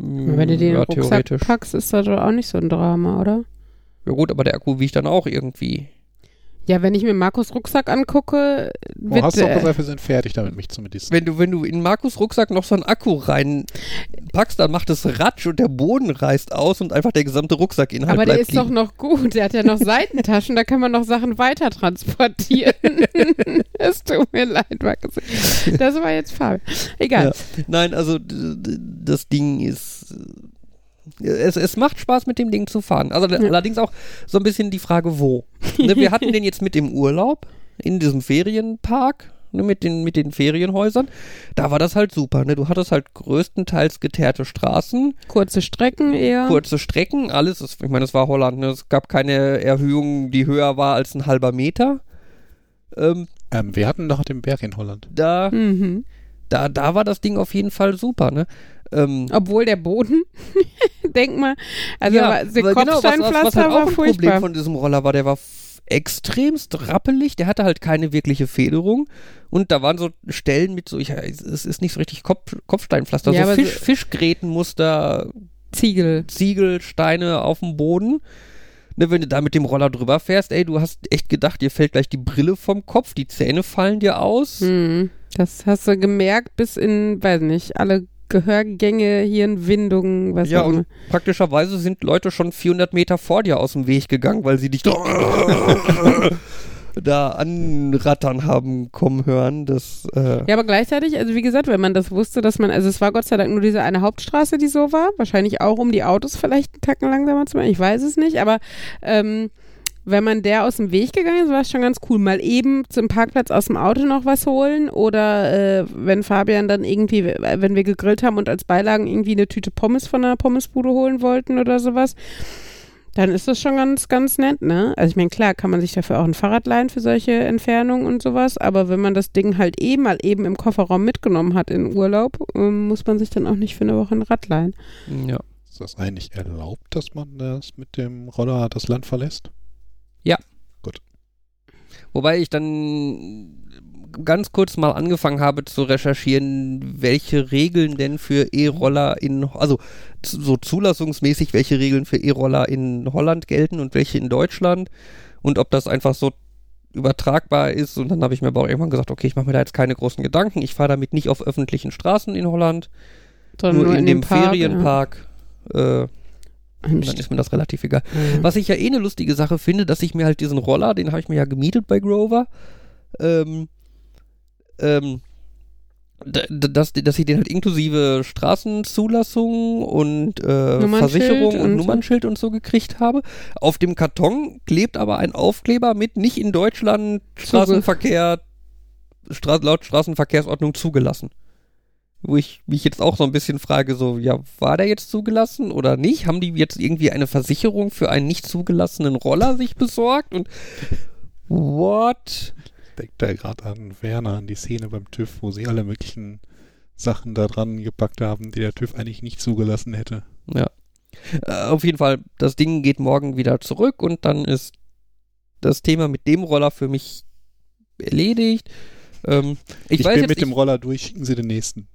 Wenn du den ja, in den Rucksack packst, ist das doch auch nicht so ein Drama, oder? Ja gut, aber der Akku wiegt dann auch irgendwie. Ja, wenn ich mir Markus Rucksack angucke, Oh, wird, hast du doch äh, gesagt, wir sind fertig damit, mich zumindest. Wenn du, wenn du in Markus Rucksack noch so einen Akku reinpackst, dann macht es Ratsch und der Boden reißt aus und einfach der gesamte Rucksackinhalt aber der ist doch liegen. noch gut. Der hat ja noch [LAUGHS] Seitentaschen, da kann man noch Sachen weiter transportieren. [LAUGHS] es tut mir leid, Markus. Das war jetzt Fabi. Egal. Nein, also das Ding ist. Es, es macht Spaß, mit dem Ding zu fahren. Also Ja. allerdings auch so ein bisschen die Frage, wo. ne, wir hatten den jetzt mit im Urlaub in diesem Ferienpark. Ne, mit, den, mit den Ferienhäusern. Da war das halt super. Ne? Du hattest halt größtenteils geteerte Straßen, Kurze Strecken eher. kurze Strecken, alles. Ist, ich meine, es war Holland. Ne? Es gab keine Erhöhung, die höher war als ein halber Meter. Ähm, Ähm, wir hatten doch den Berg in Holland. da, Mhm. da, da war das Ding auf jeden Fall super. Ne? Ähm, Obwohl der Boden, [LAUGHS] denk mal, also ja, der weil genau, was, was, Kopfsteinpflaster halt auch war ein Problem furchtbar. von diesem Roller war, der war extremst rappelig, der hatte halt keine wirkliche Federung und da waren so Stellen mit so, ich, es ist nicht so richtig Kopf, Kopfsteinpflaster, Ja, so Fisch, so- Fischgrätenmuster, Ziegel. Ziegelsteine auf dem Boden. Ne, wenn du da mit dem Roller drüber fährst, ey, du hast echt gedacht, dir fällt gleich die Brille vom Kopf, die Zähne fallen dir aus. Hm. Das hast du gemerkt bis in, weiß nicht, alle Gehörgänge, Hirnwindungen, was Ja, auch immer. und praktischerweise sind Leute schon 400 Meter vor dir aus dem Weg gegangen, weil sie dich da, da anrattern haben kommen hören. Das, äh, Ja, aber gleichzeitig, also wie gesagt, wenn man das wusste, dass man, also es war Gott sei Dank nur diese eine Hauptstraße, die so war, wahrscheinlich auch, um die Autos vielleicht einen Tacken langsamer zu machen, ich weiß es nicht, aber ähm, wenn man der aus dem Weg gegangen ist, war es schon ganz cool. Mal eben zum Parkplatz aus dem Auto noch was holen oder äh, wenn Fabian dann irgendwie, wenn wir gegrillt haben und als Beilagen irgendwie eine Tüte Pommes von einer Pommesbude holen wollten oder sowas, dann ist das schon ganz, ganz nett, ne? Also ich meine, klar, kann man sich dafür auch ein Fahrrad leihen für solche Entfernungen und sowas, aber wenn man das Ding halt eh mal eben im Kofferraum mitgenommen hat in Urlaub, ähm, muss man sich dann auch nicht für eine Woche ein Rad leihen. ja. Ist das eigentlich erlaubt, dass man das mit dem Roller das Land verlässt? Wobei ich dann ganz kurz mal angefangen habe zu recherchieren, welche Regeln denn für E-Roller in, also so zulassungsmäßig, welche Regeln für E-Roller in Holland gelten und welche in Deutschland und ob das einfach so übertragbar ist. Und dann habe ich mir aber auch irgendwann gesagt, okay, ich mache mir da jetzt keine großen Gedanken. Ich fahre damit nicht auf öffentlichen Straßen in Holland, Sondern nur, in, dem Park, Ferienpark. Äh, Ja. und dann ist mir das relativ egal. Ja. Was ich ja eh eine lustige Sache finde, dass ich mir halt diesen Roller, den habe ich mir ja gemietet bei Grover, ähm, ähm, dass, dass ich den halt inklusive Straßenzulassung und äh, Versicherung und, und. Nummernschild und so gekriegt habe. Auf dem Karton klebt aber ein Aufkleber mit nicht in Deutschland Straßenverkehr, Stra laut Straßenverkehrsordnung zugelassen. Wo ich mich jetzt auch so ein bisschen frage, so, ja, war der jetzt zugelassen oder nicht? Haben die jetzt irgendwie eine Versicherung für einen nicht zugelassenen Roller sich besorgt? Und what? Denkt da gerade an Werner, an die Szene beim TÜV, wo sie alle möglichen Sachen da dran gepackt haben, die der TÜV eigentlich nicht zugelassen hätte. Ja. Äh, auf jeden Fall, das Ding geht morgen wieder zurück und dann ist das Thema mit dem Roller für mich erledigt. Ähm, ich, Ich, bin jetzt, mit dem ich, Roller durch, schicken Sie den nächsten.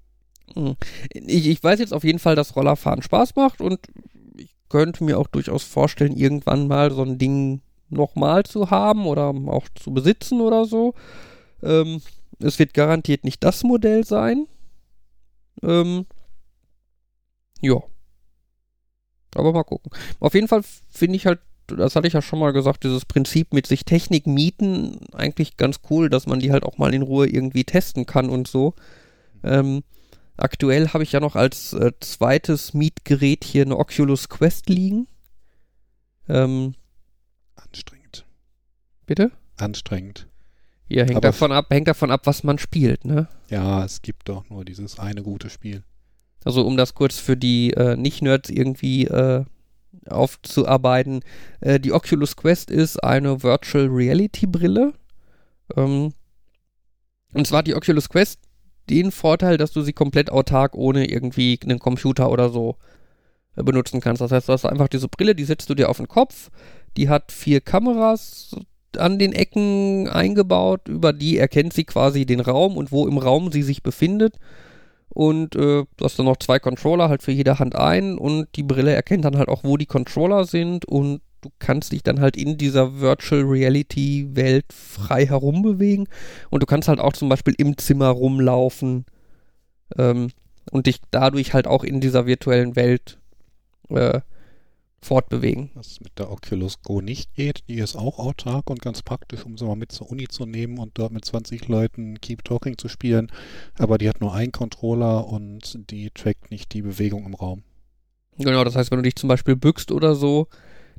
Ich, ich weiß jetzt auf jeden Fall, dass Rollerfahren Spaß macht und ich könnte mir auch durchaus vorstellen, irgendwann mal so ein Ding nochmal zu haben oder auch zu besitzen oder so. Ähm, es wird garantiert nicht das Modell sein. Ähm, ja. Aber mal gucken. Auf jeden Fall finde ich halt, das hatte ich ja schon mal gesagt, dieses Prinzip mit sich Technik mieten eigentlich ganz cool, dass man die halt auch mal in Ruhe irgendwie testen kann und so. Ähm, aktuell habe ich ja noch als äh, zweites Mietgerät hier eine Oculus Quest liegen. Ähm, Anstrengend. bitte? Anstrengend. Ja, hängt Aber davon ab, hängt davon ab, was man spielt, ne? Ja, es gibt doch nur dieses eine gute Spiel. Also um das kurz für die äh, Nicht-Nerds irgendwie äh, aufzuarbeiten. Äh, die Oculus Quest ist eine Virtual Reality Brille. Ähm, und zwar die Oculus Quest den Vorteil, dass du sie komplett autark ohne irgendwie einen Computer oder so äh, benutzen kannst. Das heißt, du hast einfach diese Brille, die setzt du dir auf den Kopf. Die hat vier Kameras an den Ecken eingebaut. Über die erkennt sie quasi den Raum und wo im Raum sie sich befindet. Und äh, du hast dann noch zwei Controller, halt für jede Hand ein. Und die Brille erkennt dann halt auch, wo die Controller sind. Und du kannst dich dann halt in dieser Virtual Reality Welt frei herumbewegen. Und du kannst halt auch zum Beispiel im Zimmer rumlaufen. Ähm, und dich dadurch halt auch in dieser virtuellen Welt äh, fortbewegen. Was mit der Oculus Go nicht geht, die ist auch autark und ganz praktisch, um sie mal mit zur Uni zu nehmen und dort mit 20 Leuten Keep Talking zu spielen. Aber die hat nur einen Controller und die trackt nicht die Bewegung im Raum. Genau, das heißt, wenn du dich zum Beispiel bückst oder so,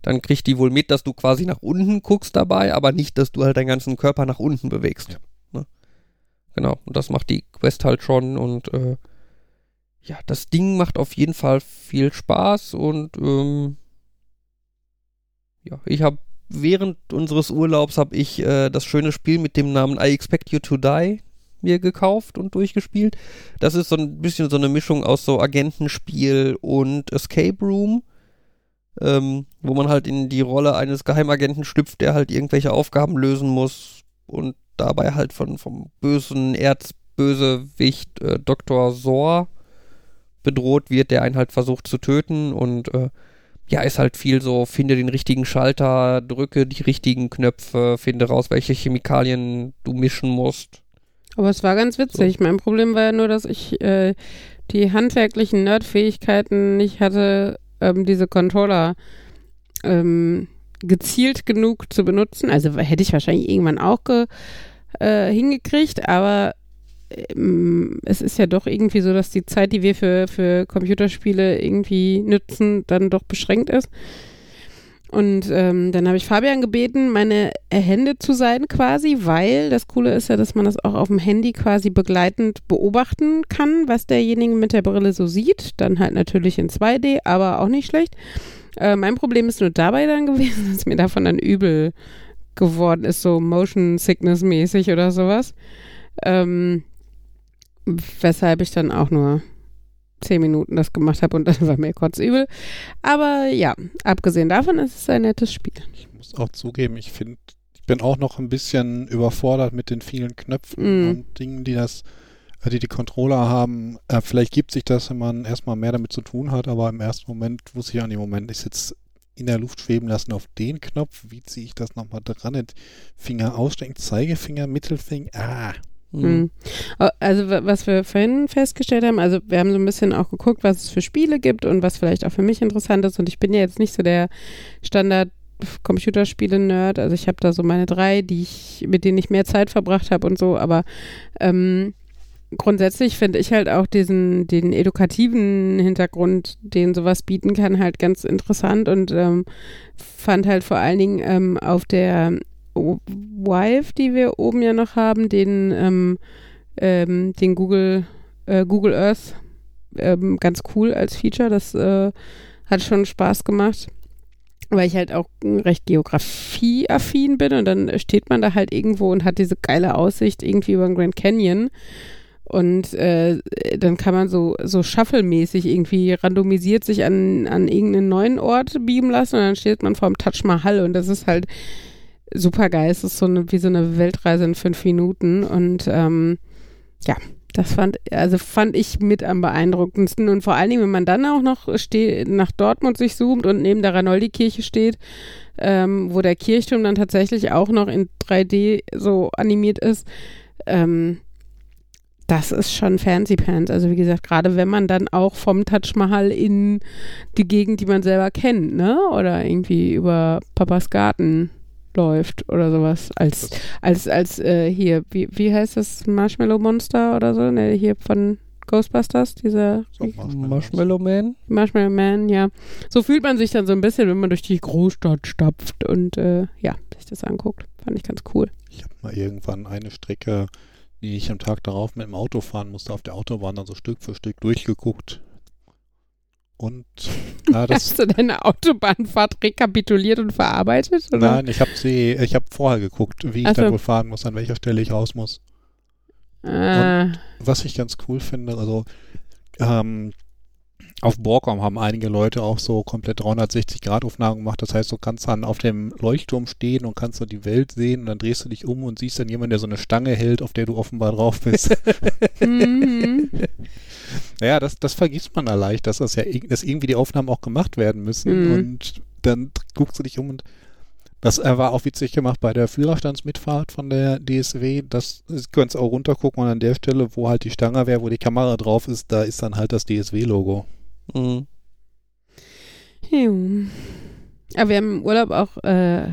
dann kriegt die wohl mit, dass du quasi nach unten guckst dabei, aber nicht, dass du halt deinen ganzen Körper nach unten bewegst. Ja. Ne? Genau, und das macht die Quest halt schon und äh, ja, das Ding macht auf jeden Fall viel Spaß und ähm, ja, ich habe während unseres Urlaubs habe ich äh, das schöne Spiel mit dem Namen I Expect You to Die mir gekauft und durchgespielt. Das ist so ein bisschen so eine Mischung aus so Agentenspiel und Escape Room. Ähm, wo man halt in die Rolle eines Geheimagenten schlüpft, der halt irgendwelche Aufgaben lösen muss und dabei halt von vom bösen Erzbösewicht äh, Dr. Sor bedroht wird, der einen halt versucht zu töten und äh, ja, ist halt viel so, finde den richtigen Schalter, drücke die richtigen Knöpfe, finde raus, welche Chemikalien du mischen musst. Aber es war ganz witzig. So. Mein Problem war ja nur, dass ich äh, die handwerklichen Nerdfähigkeiten nicht hatte, ähm, diese Controller ähm, gezielt genug zu benutzen. Also hätte ich wahrscheinlich irgendwann auch ge, äh, hingekriegt, aber ähm, es ist ja doch irgendwie so, dass die Zeit, die wir für, für Computerspiele irgendwie nützen, dann doch beschränkt ist. Und ähm, dann habe ich Fabian gebeten, meine Hände zu sein quasi, weil das Coole ist ja, dass man das auch auf dem Handy quasi begleitend beobachten kann, was derjenige mit der Brille so sieht. Dann halt natürlich in 2D, aber auch nicht schlecht. Äh, mein Problem ist nur dabei dann [LAUGHS] gewesen, dass mir davon dann übel geworden ist, so Motion Sickness mäßig oder sowas. Ähm, weshalb ich dann auch nur zehn Minuten das gemacht habe und [LAUGHS] dann war mir kurz übel. Aber ja, abgesehen davon ist es ein nettes Spiel. Ich muss auch zugeben, ich finde, ich bin auch noch ein bisschen überfordert mit den vielen Knöpfen mm. und Dingen, die das, äh, die die Controller haben. Äh, vielleicht gibt sich das, wenn man erstmal mehr damit zu tun hat, aber im ersten Moment wusste ich an dem Moment, ich sitze in der Luft schweben lassen auf den Knopf. Wie ziehe ich das nochmal dran? Finger ausstrecken, Zeigefinger, Mittelfinger. Ah, Mhm. Also was wir vorhin festgestellt haben, also wir haben so ein bisschen auch geguckt, was es für Spiele gibt und was vielleicht auch für mich interessant ist. Und ich bin ja jetzt nicht so der Standard Computerspiele-Nerd. Also ich habe da so meine drei, die ich, mit denen ich mehr Zeit verbracht habe und so, aber ähm, grundsätzlich finde ich halt auch diesen, den edukativen Hintergrund, den sowas bieten kann, halt ganz interessant und ähm, fand halt vor allen Dingen ähm, auf der Wife, die wir oben ja noch haben, den, ähm, ähm, den Google, äh, Google Earth, ähm, ganz cool als Feature. Das äh, hat schon Spaß gemacht, weil ich halt auch recht geografieaffin bin und dann steht man da halt irgendwo und hat diese geile Aussicht irgendwie über den Grand Canyon. Und äh, dann kann man so, so Shuffle-mäßig irgendwie randomisiert sich an, an irgendeinen neuen Ort beamen lassen und dann steht man vor dem Touch Mahal und das ist halt super geil. Es ist so eine, wie so eine Weltreise in fünf Minuten und ähm, ja, das fand, also fand ich mit am beeindruckendsten und vor allen Dingen, wenn man dann auch noch nach Dortmund sich zoomt und neben der Ranoldi-Kirche steht, ähm, wo der Kirchturm dann tatsächlich auch noch in 3D so animiert ist, ähm, das ist schon Fancy Pants. Also wie gesagt, gerade wenn man dann auch vom Taj Mahal in die Gegend, die man selber kennt, ne? Oder irgendwie über Papas Garten läuft oder sowas. Als, als, als äh, hier, wie, wie heißt das? Marshmallow Monster oder so? Ne, hier von Ghostbusters, dieser Marshmallow Man. Marshmallow Man, ja. So fühlt man sich dann so ein bisschen, wenn man durch die Großstadt stapft und äh, ja, sich das anguckt. Fand ich ganz cool. Ich habe mal irgendwann eine Strecke, die ich am Tag darauf mit dem Auto fahren musste, auf der Autobahn dann so Stück für Stück durchgeguckt, und [LAUGHS] na, das hast du deine Autobahnfahrt rekapituliert und verarbeitet? Oder? Nein, ich habe sie, ich habe vorher geguckt, wie ich also, dann wohl fahren muss, an welcher Stelle ich raus muss. Äh. Und was ich ganz cool finde, also ähm, auf Borkom haben einige Leute auch so komplett 360 Grad Aufnahmen gemacht. Das heißt, du kannst dann auf dem Leuchtturm stehen und kannst so die Welt sehen und dann drehst du dich um und siehst dann jemanden, der so eine Stange hält, auf der du offenbar drauf bist. [LAUGHS] mhm. [LAUGHS] Naja, das, das vergisst man da leicht, dass das ja dass irgendwie die Aufnahmen auch gemacht werden müssen. Mhm. Und dann guckst du dich um und das war auch witzig gemacht bei der Führerstandsmitfahrt von der DSW. Das du kannst auch runtergucken und an der Stelle, wo halt die Stange wäre, wo die Kamera drauf ist, da ist dann halt das DSW-Logo. Mhm. Ja. Aber wir haben im Urlaub auch äh,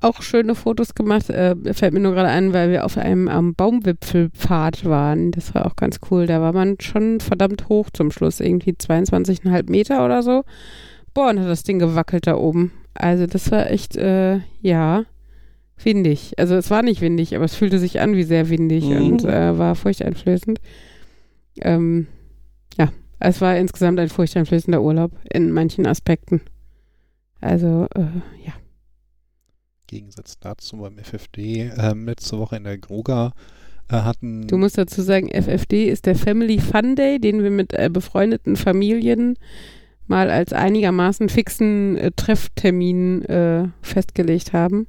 auch schöne Fotos gemacht. Äh, fällt mir nur gerade ein, weil wir auf einem am Baumwipfelpfad waren. Das war auch ganz cool. Da war man schon verdammt hoch zum Schluss. Irgendwie 22,5 Meter oder so. Boah, und hat das Ding gewackelt da oben. Also das war echt, äh, ja, windig. Also es war nicht windig, aber es fühlte sich an wie sehr windig mhm. und äh, war furchteinflößend. Ähm, ja, es war insgesamt ein furchteinflößender Urlaub in manchen Aspekten. Also, äh, ja. Gegensatz dazu beim FFD ähm, letzte Woche in der Gruga äh, hatten. Du musst dazu sagen, FFD ist der Family Fun Day, den wir mit äh, befreundeten Familien mal als einigermaßen fixen äh, Trefftermin äh, festgelegt haben.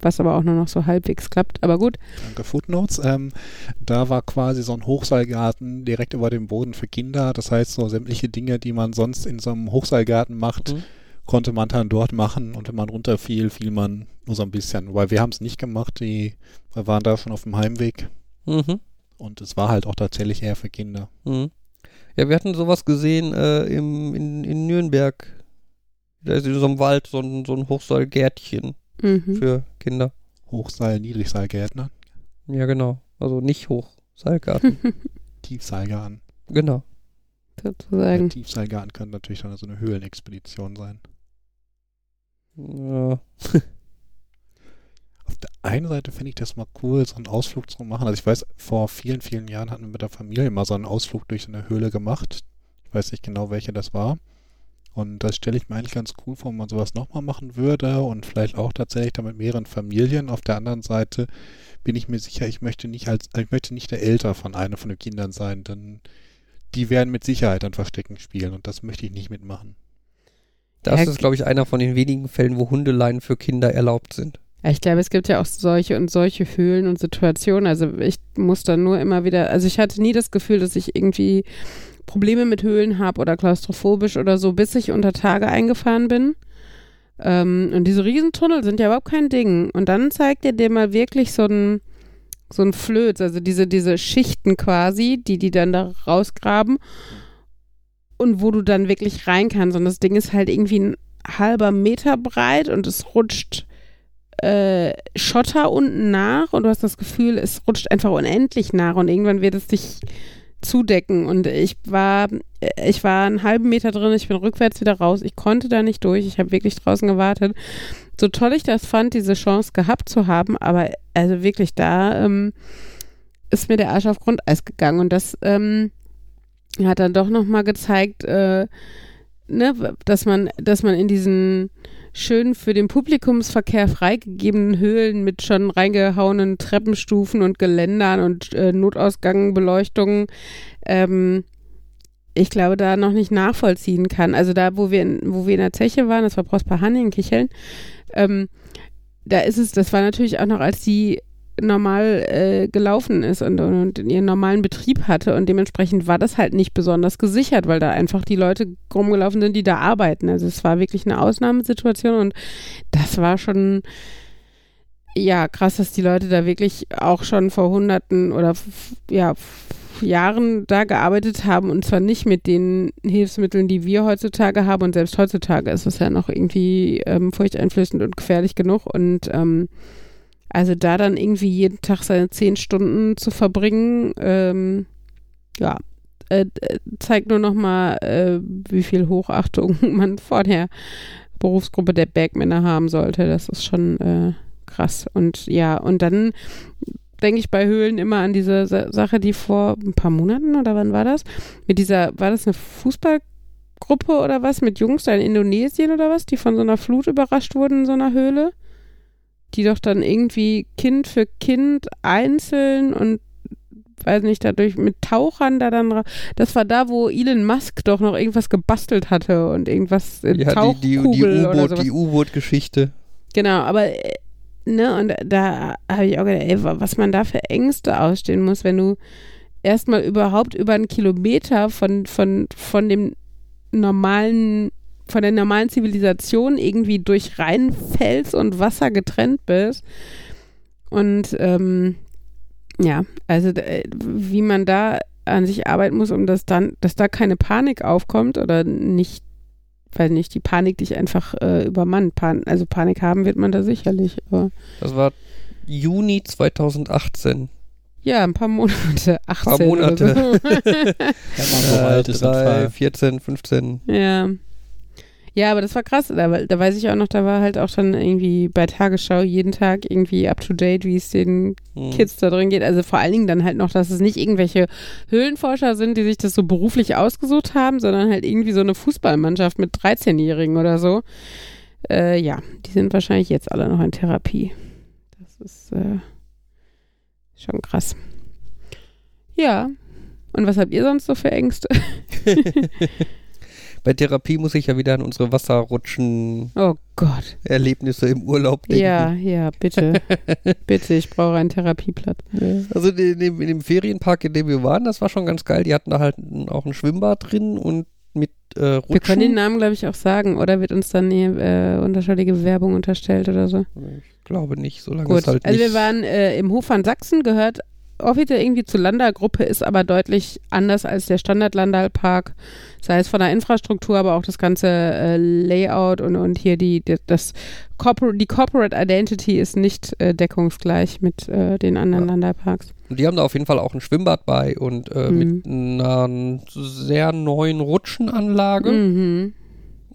Was aber auch nur noch so halbwegs klappt. Aber gut. Danke, Footnotes. Ähm, da war quasi so ein Hochseilgarten direkt über dem Boden für Kinder. Das heißt, so sämtliche Dinge, die man sonst in so einem Hochseilgarten macht, Mhm. Konnte man dann dort machen. Und wenn man runterfiel, fiel man nur so ein bisschen. Weil wir haben es nicht gemacht. Die, wir waren da schon auf dem Heimweg. Mhm. Und es war halt auch tatsächlich eher für Kinder. Mhm. Ja, wir hatten sowas gesehen äh, im, in, in Nürnberg. Da ist in so einem Wald so ein, so ein Hochseilgärtchen Mhm. für Kinder. Hochseil, Niedrigseilgärtner, Ja, genau. Also nicht Hochseilgarten. [LAUGHS] Tiefseilgarten. genau. Der Sozusagen. Tiefseilgarten kann natürlich dann so eine Höhlenexpedition sein. Ja. Auf der einen Seite finde ich das mal cool, so einen Ausflug zu machen. Also ich weiß, vor vielen, vielen Jahren hatten wir mit der Familie mal so einen Ausflug durch so eine Höhle gemacht. Ich weiß nicht genau, welche das war. Und das stelle ich mir eigentlich ganz cool vor, wenn man sowas nochmal machen würde und vielleicht auch tatsächlich dann mit mehreren Familien. Auf der anderen Seite bin ich mir sicher, ich möchte nicht als, ich möchte nicht der Älter von einer von den Kindern sein, denn die werden mit Sicherheit ein Verstecken spielen und das möchte ich nicht mitmachen. Das Ja, ist, glaube ich, einer von den wenigen Fällen, wo Hundeleien für Kinder erlaubt sind. Ich glaube, es gibt ja auch solche und solche Höhlen und Situationen. Also ich muss dann nur immer wieder, also ich hatte nie das Gefühl, dass ich irgendwie Probleme mit Höhlen habe oder klaustrophobisch oder so, bis ich unter Tage eingefahren bin. Ähm, und diese Riesentunnel sind ja überhaupt kein Ding. Und dann zeigt er dir mal wirklich so ein so ein Flöz, also diese, diese Schichten quasi, die die dann da rausgraben und wo du dann wirklich rein kannst. Und das Ding ist halt irgendwie ein halber Meter breit und es rutscht äh, Schotter unten nach und du hast das Gefühl, es rutscht einfach unendlich nach und irgendwann wird es dich zudecken und ich war äh, ich war einen halben Meter drin, ich bin rückwärts wieder raus, ich konnte da nicht durch, ich habe wirklich draußen gewartet. So toll ich das fand, diese Chance gehabt zu haben, aber also wirklich da ähm, ist mir der Arsch auf Grundeis gegangen und das ähm, hat dann doch nochmal gezeigt, äh, ne, dass man, dass man in diesen schön für den Publikumsverkehr freigegebenen Höhlen mit schon reingehauenen Treppenstufen und Geländern und äh, Notausgangbeleuchtungen, ähm, ich glaube, da noch nicht nachvollziehen kann. Also da, wo wir in, wo wir in der Zeche waren, das war Prosper Hanni in Kicheln, ähm, da ist es, das war natürlich auch noch, als die normal äh, gelaufen ist und, und ihren normalen Betrieb hatte und dementsprechend war das halt nicht besonders gesichert, weil da einfach die Leute rumgelaufen sind, die da arbeiten. Also es war wirklich eine Ausnahmesituation und das war schon ja krass, dass die Leute da wirklich auch schon vor Hunderten oder ja Jahren da gearbeitet haben und zwar nicht mit den Hilfsmitteln, die wir heutzutage haben und selbst heutzutage ist es ja noch irgendwie ähm, furchteinflößend und gefährlich genug und ähm, also da dann irgendwie jeden Tag seine zehn Stunden zu verbringen, ähm, ja, äh, äh, zeigt nur nochmal, äh, wie viel Hochachtung [LAUGHS] man vor der Berufsgruppe der Bergmänner haben sollte. Das ist schon äh, krass. Und ja, und dann denke ich bei Höhlen immer an diese Sa Sache, die vor ein paar Monaten oder wann war das? Mit dieser, war das eine Fußballgruppe oder was? Mit Jungs da in Indonesien oder was, die von so einer Flut überrascht wurden in so einer Höhle? Die doch dann irgendwie Kind für Kind einzeln und weiß nicht, dadurch mit Tauchern da dann das war da, wo Elon Musk doch noch irgendwas gebastelt hatte und irgendwas äh, Ja, Tauchkugel die U-Boot-Geschichte. Genau, aber äh, ne, und da habe ich auch gedacht, ey, wa- was man da für Ängste ausstehen muss, wenn du erstmal überhaupt über einen Kilometer von, von, von dem normalen, von der normalen Zivilisation irgendwie durch rein Fels und Wasser getrennt bist. Und ähm, ja, also äh, wie man da an sich arbeiten muss, um das dann, dass da keine Panik aufkommt oder nicht, weil nicht, die Panik dich einfach äh, übermannt. Pan also Panik haben wird man da sicherlich. Aber Das war Juni 2018. ja, ein paar Monate. [LAUGHS] 18 Monate. Oder so. Wenn [LAUGHS] man so Äh, alt ist, dann drei, Fall. 14, 15. ja. Ja, aber das war krass. Da, da weiß ich auch noch, da war halt auch dann irgendwie bei Tagesschau jeden Tag irgendwie up to date, wie es den Hm. Kids da drin geht. Also vor allen Dingen dann halt noch, dass es nicht irgendwelche Höhlenforscher sind, die sich das so beruflich ausgesucht haben, sondern halt irgendwie so eine Fußballmannschaft mit 13-Jährigen oder so. Äh, ja, die sind wahrscheinlich jetzt alle noch in Therapie. Das ist äh, schon krass. Ja. Und was habt ihr sonst so für Ängste? [LAUGHS] [LAUGHS] Bei Therapie muss ich ja wieder an unsere Wasserrutschen-Erlebnisse oh im Urlaub denken. Ja, ja, bitte. [LAUGHS] bitte, ich brauche einen Therapieplatz. Also in dem, in dem, Ferienpark, in dem wir waren, das war schon ganz geil. Die hatten da halt auch ein Schwimmbad drin und mit äh, Rutschen. Wir können den Namen, glaube ich, auch sagen, oder wird uns dann äh, unterschwellige Werbung unterstellt oder so? Ich glaube nicht, solange Gut. es halt also nicht wir waren äh, im Hof von Sachsen, gehört offiziell irgendwie zur Landalgruppe, ist aber deutlich anders als der Standard-Landalpark, sei es von der Infrastruktur, aber auch das ganze äh, Layout und, und hier die, die, das Corpor die Corporate Identity ist nicht äh, deckungsgleich mit äh, den anderen ja. Landalparks. Die haben da auf jeden Fall auch ein Schwimmbad bei und äh, mhm. mit einer sehr neuen Rutschenanlage mhm.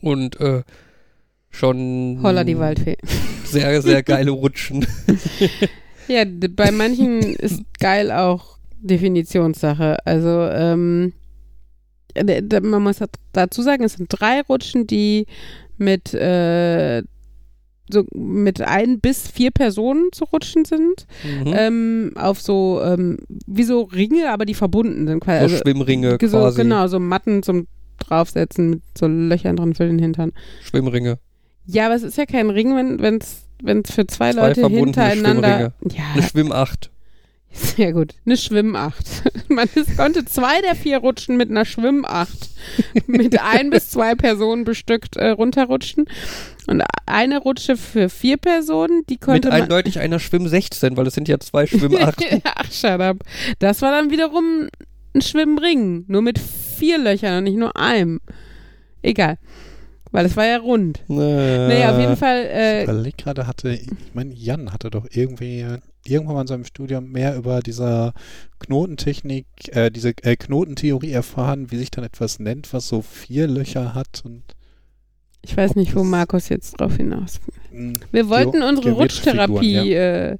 und äh, schon Holla die Waldfee. Sehr, sehr geile Rutschen. [LAUGHS] Ja, bei manchen ist geil auch Definitionssache. Also, ähm, man muss dazu sagen, es sind drei Rutschen, die mit, äh, so mit ein bis vier Personen zu rutschen sind. Mhm. Ähm, auf so, ähm, wie so Ringe, aber die verbunden sind. Quasi. So also, Schwimmringe so, quasi. Genau, so Matten zum Draufsetzen mit so Löchern drin für den Hintern. Schwimmringe. Ja, aber es ist ja kein Ring, wenn es wenn es für zwei, zwei Leute hintereinander. Ja. Eine Schwimmacht. [LAUGHS] Sehr gut. Eine Schwimmacht. [LAUGHS] Man konnte zwei der vier Rutschen mit einer Schwimmacht mit [LAUGHS] ein bis zwei Personen bestückt äh, runterrutschen. Und eine Rutsche für vier Personen, die konnte Mit eindeutig einer Schwimm 16, weil es sind ja zwei Schwimmachten. Ach, shut up. Das war dann wiederum ein Schwimmring. Nur mit vier Löchern und nicht nur einem. Egal. Weil es war ja rund. Äh, naja, auf jeden Fall. Äh, ich überlege gerade, hatte, ich meine, Jan hatte doch irgendwie irgendwann mal in seinem Studium mehr über dieser Knotentechnik, äh, diese äh, Knotentheorie erfahren, wie sich dann etwas nennt, was so vier Löcher hat und ich weiß nicht, wo Markus jetzt drauf hinaus will. Hm, Wir wollten Ge unsere Rutschtherapie, ja. äh,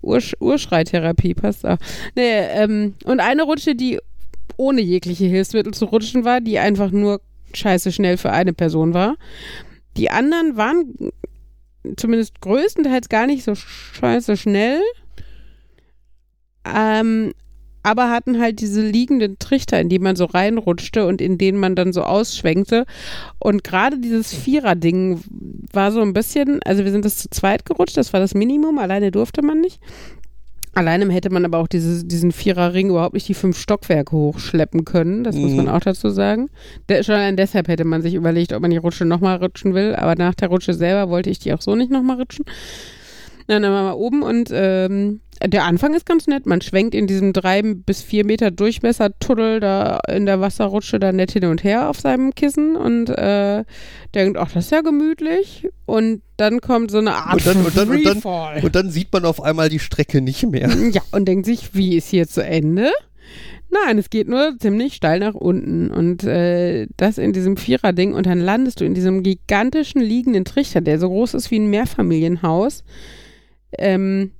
Ursch Urschreitherapie, passt auch. Nee, ähm, und eine Rutsche, die ohne jegliche Hilfsmittel zu rutschen war, die einfach nur scheiße schnell für eine Person war. Die anderen waren zumindest größtenteils gar nicht so scheiße schnell, ähm, aber hatten halt diese liegenden Trichter, in die man so reinrutschte und in denen man dann so ausschwenkte. Und gerade dieses Vierer-Ding war so ein bisschen, also wir sind das zu zweit gerutscht, das war das Minimum, alleine durfte man nicht. Alleine hätte man aber auch diese, diesen Viererring überhaupt nicht die fünf Stockwerke hochschleppen können. Das muss man mhm. auch dazu sagen. Der, schon allein deshalb hätte man sich überlegt, ob man die Rutsche nochmal rutschen will. Aber nach der Rutsche selber wollte ich die auch so nicht nochmal rutschen. Dann waren wir oben und ähm, der Anfang ist ganz nett. Man schwenkt in diesem drei bis vier Meter Durchmesser-Tunnel da in der Wasserrutsche da nett hin und her auf seinem Kissen und äh, denkt, ach, das ist ja gemütlich. Und dann kommt so eine Art und dann, und dann, und dann, und dann sieht man auf einmal die Strecke nicht mehr. [LAUGHS] Ja, und denkt sich, wie ist hier zu Ende? Nein, es geht nur ziemlich steil nach unten. Und äh, das in diesem Vierer-Ding. Und dann landest du in diesem gigantischen liegenden Trichter, der so groß ist wie ein Mehrfamilienhaus. Ähm,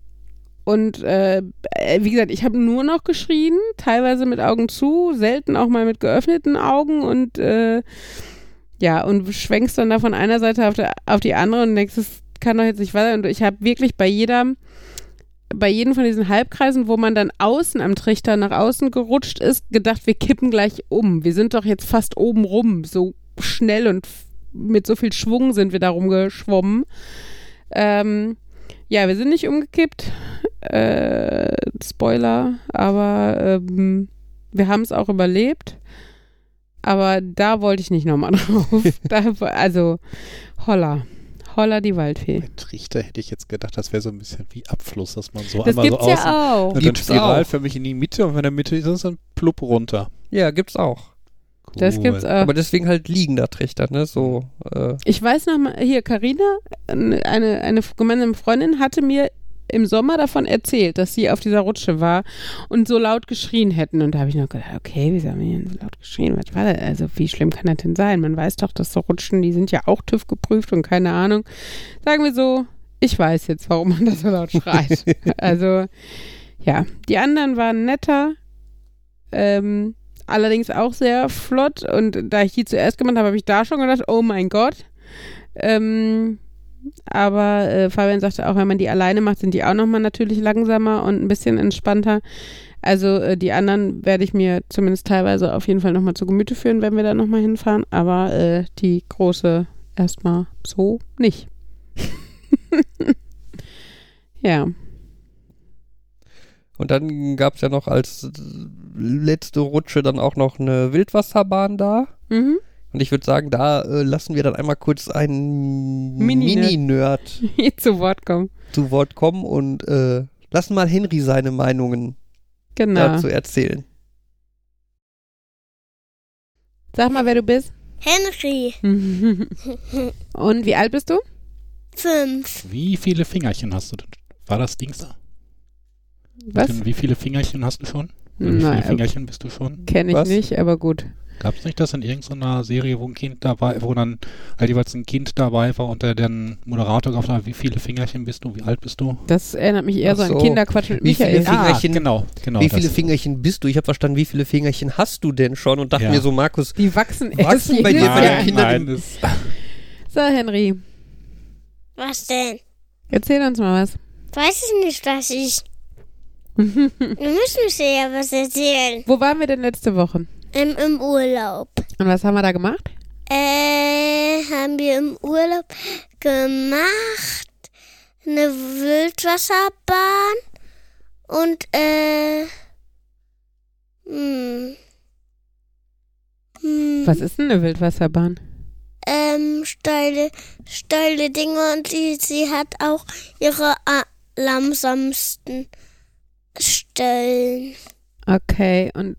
und äh, äh, wie gesagt, ich habe nur noch geschrien, teilweise mit Augen zu, selten auch mal mit geöffneten Augen und äh, ja, und schwenkst dann da von einer Seite auf, der, auf die andere und denkst, das kann doch jetzt nicht weiter. Und ich habe wirklich bei jeder, bei jedem von diesen Halbkreisen, wo man dann außen am Trichter nach außen gerutscht ist, gedacht, wir kippen gleich um. Wir sind doch jetzt fast oben rum. So schnell und mit so viel Schwung sind wir da rumgeschwommen. Ähm, ja, wir sind nicht umgekippt. Äh, Spoiler, aber ähm, wir haben es auch überlebt. Aber da wollte ich nicht nochmal [LAUGHS] drauf. da, also, holla. Holla die Waldfee. Mit Trichter hätte ich jetzt gedacht, das wäre so ein bisschen wie Abfluss, dass man so das einmal so außen, ja auch. Und dann Spiral auch. für mich in die Mitte und wenn in der Mitte ist, ist dann plupp runter. Ja, gibt's auch. Cool. Das gibt's auch. Aber deswegen halt liegender Trichter, ne? So. Äh. Ich weiß noch mal, hier, Karina, eine, eine gemeinsame Freundin, hatte mir im Sommer davon erzählt, dass sie auf dieser Rutsche war und so laut geschrien hätten. Und da habe ich noch gedacht, okay, wie haben wir denn so laut geschrien? Was war das? Also, wie schlimm kann das denn sein? Man weiß doch, dass so Rutschen, die sind ja auch TÜV geprüft und keine Ahnung. Sagen wir so, ich weiß jetzt, warum man da so laut schreit. [LAUGHS] also, ja, die anderen waren netter. Ähm, allerdings auch sehr flott. Und da ich die zuerst gemacht habe, habe ich da schon gedacht, oh mein Gott. Ähm, aber äh, Fabian sagte auch, wenn man die alleine macht, sind die auch nochmal natürlich langsamer und ein bisschen entspannter. Also äh, die anderen werde ich mir zumindest teilweise auf jeden Fall nochmal zu Gemüte führen, wenn wir da nochmal hinfahren. Aber äh, die große erstmal so nicht. [LAUGHS] ja. Und dann gab es ja noch als letzte Rutsche dann auch noch eine Wildwasserbahn da. Mhm. Und ich würde sagen, da äh, lassen wir dann einmal kurz einen Mini-Nerd. [LAUGHS] Hier zu Wort kommen. zu Wort kommen und äh, lassen mal Henry seine Meinungen Genau. dazu erzählen. Sag mal, wer du bist. Henry, [LAUGHS] Und wie alt bist du? fünf. Wie viele Fingerchen hast du denn? War das Dings da? Was? Wie viele Fingerchen hast du schon? Wie viele Nein, Fingerchen bist du schon? kenne ich Was? nicht, aber gut. Gab es nicht das in irgendeiner Serie, wo ein Kind dabei, wo dann halt jeweils ein Kind dabei war und der dann Moderator gefragt hat, wie viele Fingerchen bist du, wie alt bist du? Das erinnert mich eher Ach so an so. Kinderquatsch mit Wie viele Michael. Finger- Fingerchen- genau, genau. wie das. viele Fingerchen bist du? Ich habe verstanden, wie viele Fingerchen hast du denn schon? Und dachte Ja. mir so, Markus, Die wachsen erst Wachsen bei dir jedes bei den. Nein, Kindern nein, So, Henry, Was denn? erzähl uns mal was. Weiß ich nicht, was ich. [LAUGHS] Wir müssen uns ja was erzählen. Wo waren wir denn letzte Woche? Im, Im Urlaub. Und was haben wir da gemacht? Äh, haben wir im Urlaub gemacht. Eine Wildwasserbahn. Und, äh. Hm. Hm. Was ist denn eine Wildwasserbahn? ähm, steile, steile Dinge und sie, sie hat auch ihre langsamsten Stellen. Okay, und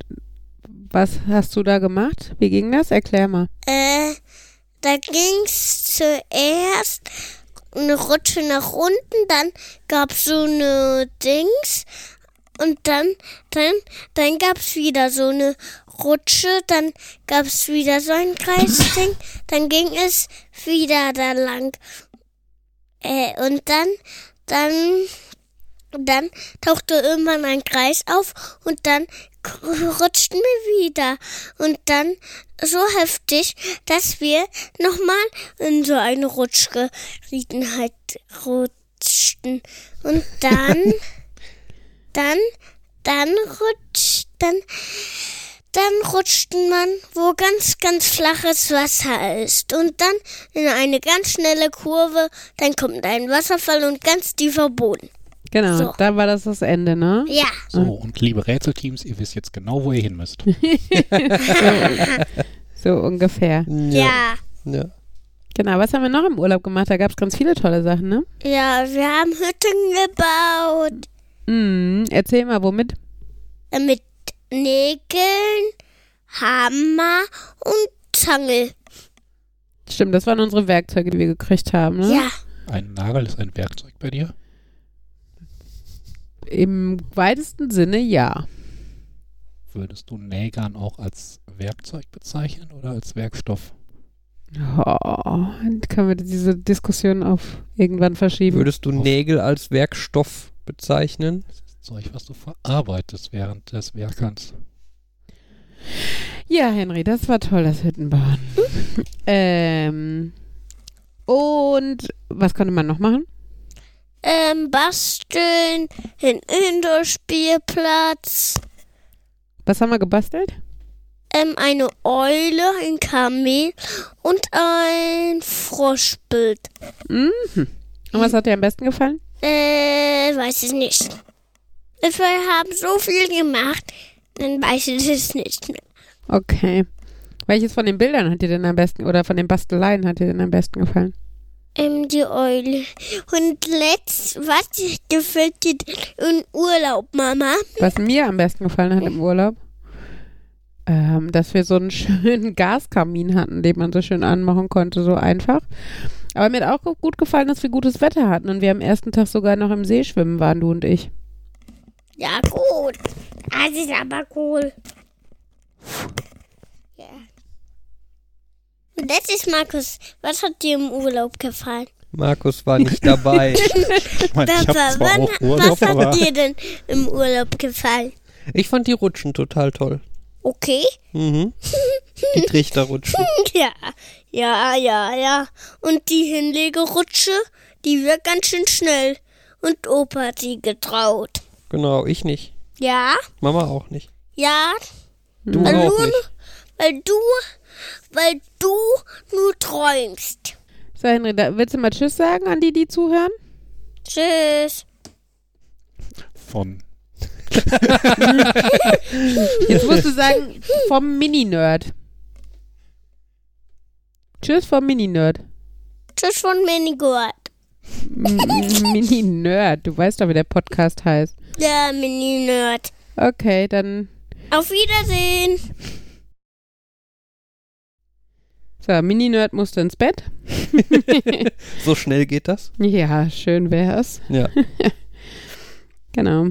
was hast du da gemacht? Wie ging das? Erklär mal. Äh, da ging's zuerst eine Rutsche nach unten, dann gab's so eine Dings und dann, dann, dann gab's wieder so eine Rutsche, dann gab's wieder so ein Kreisding, dann ging es wieder da lang. Äh, und dann, dann, dann tauchte irgendwann ein Kreis auf und dann rutschten wir wieder. Und dann so heftig, dass wir nochmal in so eine Rutschgeriedenheit rutschten. Und dann, [LAUGHS] dann, dann rutscht, dann, dann rutscht man, wo ganz, ganz flaches Wasser ist. Und dann in eine ganz schnelle Kurve, dann kommt ein Wasserfall und ganz tiefer Boden. Genau, So. da war das das Ende, ne? Ja. so, und liebe Rätselteams, ihr wisst jetzt genau, wo ihr hin müsst. [LAUGHS] [LAUGHS] So ungefähr. Ja. ja. Genau, was haben wir noch im Urlaub gemacht? Da gab es ganz viele tolle Sachen, ne? Ja, wir haben Hütten gebaut. Mhm. Erzähl mal, womit? Äh, Mit Nägeln, Hammer und Zange. Stimmt, das waren unsere Werkzeuge, die wir gekriegt haben, ne? Ja. Ein Nagel ist ein Werkzeug bei dir? Im weitesten Sinne ja. Würdest du Nägern auch als Werkzeug bezeichnen oder als Werkstoff? Oh, können wir diese Diskussion auf irgendwann verschieben? Würdest du Nägel als Werkstoff bezeichnen? Das ist Zeug, was du verarbeitest während des Werkerns. Ja, Henry, das war toll, das Hüttenbauen. [LAUGHS] ähm, und was konnte man noch machen? Ähm, basteln, ein Indoor-Spielplatz, Was haben wir gebastelt? ähm, eine Eule, ein Kamel und ein Froschbild. Mhm. Und was hat dir am besten gefallen? Äh, weiß ich nicht. Wir haben so viel gemacht, dann weiß ich es nicht mehr. Okay. Welches von den Bildern hat dir denn am besten oder von den Basteleien hat dir denn am besten gefallen? Ähm, die Eule. Und letzt, was gefällt dir im Urlaub, Mama? Was mir am besten gefallen hat im Urlaub? Ähm, dass wir so einen [LAUGHS] schönen Gaskamin hatten, den man so schön anmachen konnte, so einfach. Aber mir hat auch gut gefallen, dass wir gutes Wetter hatten und wir am ersten Tag sogar noch im See schwimmen waren, du und ich. Ja, gut. Das ist aber cool. Und jetzt ist Markus, was hat dir im Urlaub gefallen? Markus war nicht dabei. [LAUGHS] Ich meine, ich habe Papa, zwar wann- auch Urlaub, was hat dir denn im Urlaub gefallen? ich fand die Rutschen total toll. Okay. Mhm. Die Trichterrutschen. [LAUGHS] Ja, ja, ja, ja. Und die Hinlegerutsche, die wird ganz schön schnell. Und Opa hat sie getraut. Genau, ich nicht. Ja, Mama auch nicht. ja, Du Weil auch du- nicht. weil du, weil du nur träumst. So, Henry, da, willst du mal Tschüss sagen an die, die zuhören? Tschüss. Von. [LAUGHS] Jetzt musst du sagen, vom Mini-Nerd. Tschüss vom Mini-Nerd. Tschüss von Minigurt. [LAUGHS] Mini-Nerd. Du weißt doch, wie der Podcast heißt. Der Mini-Nerd. Okay, dann. Auf Wiedersehen. So, Mini-Nerd musste ins Bett. [LAUGHS] So schnell geht das? Ja, schön wär's. Ja. [LAUGHS] Genau.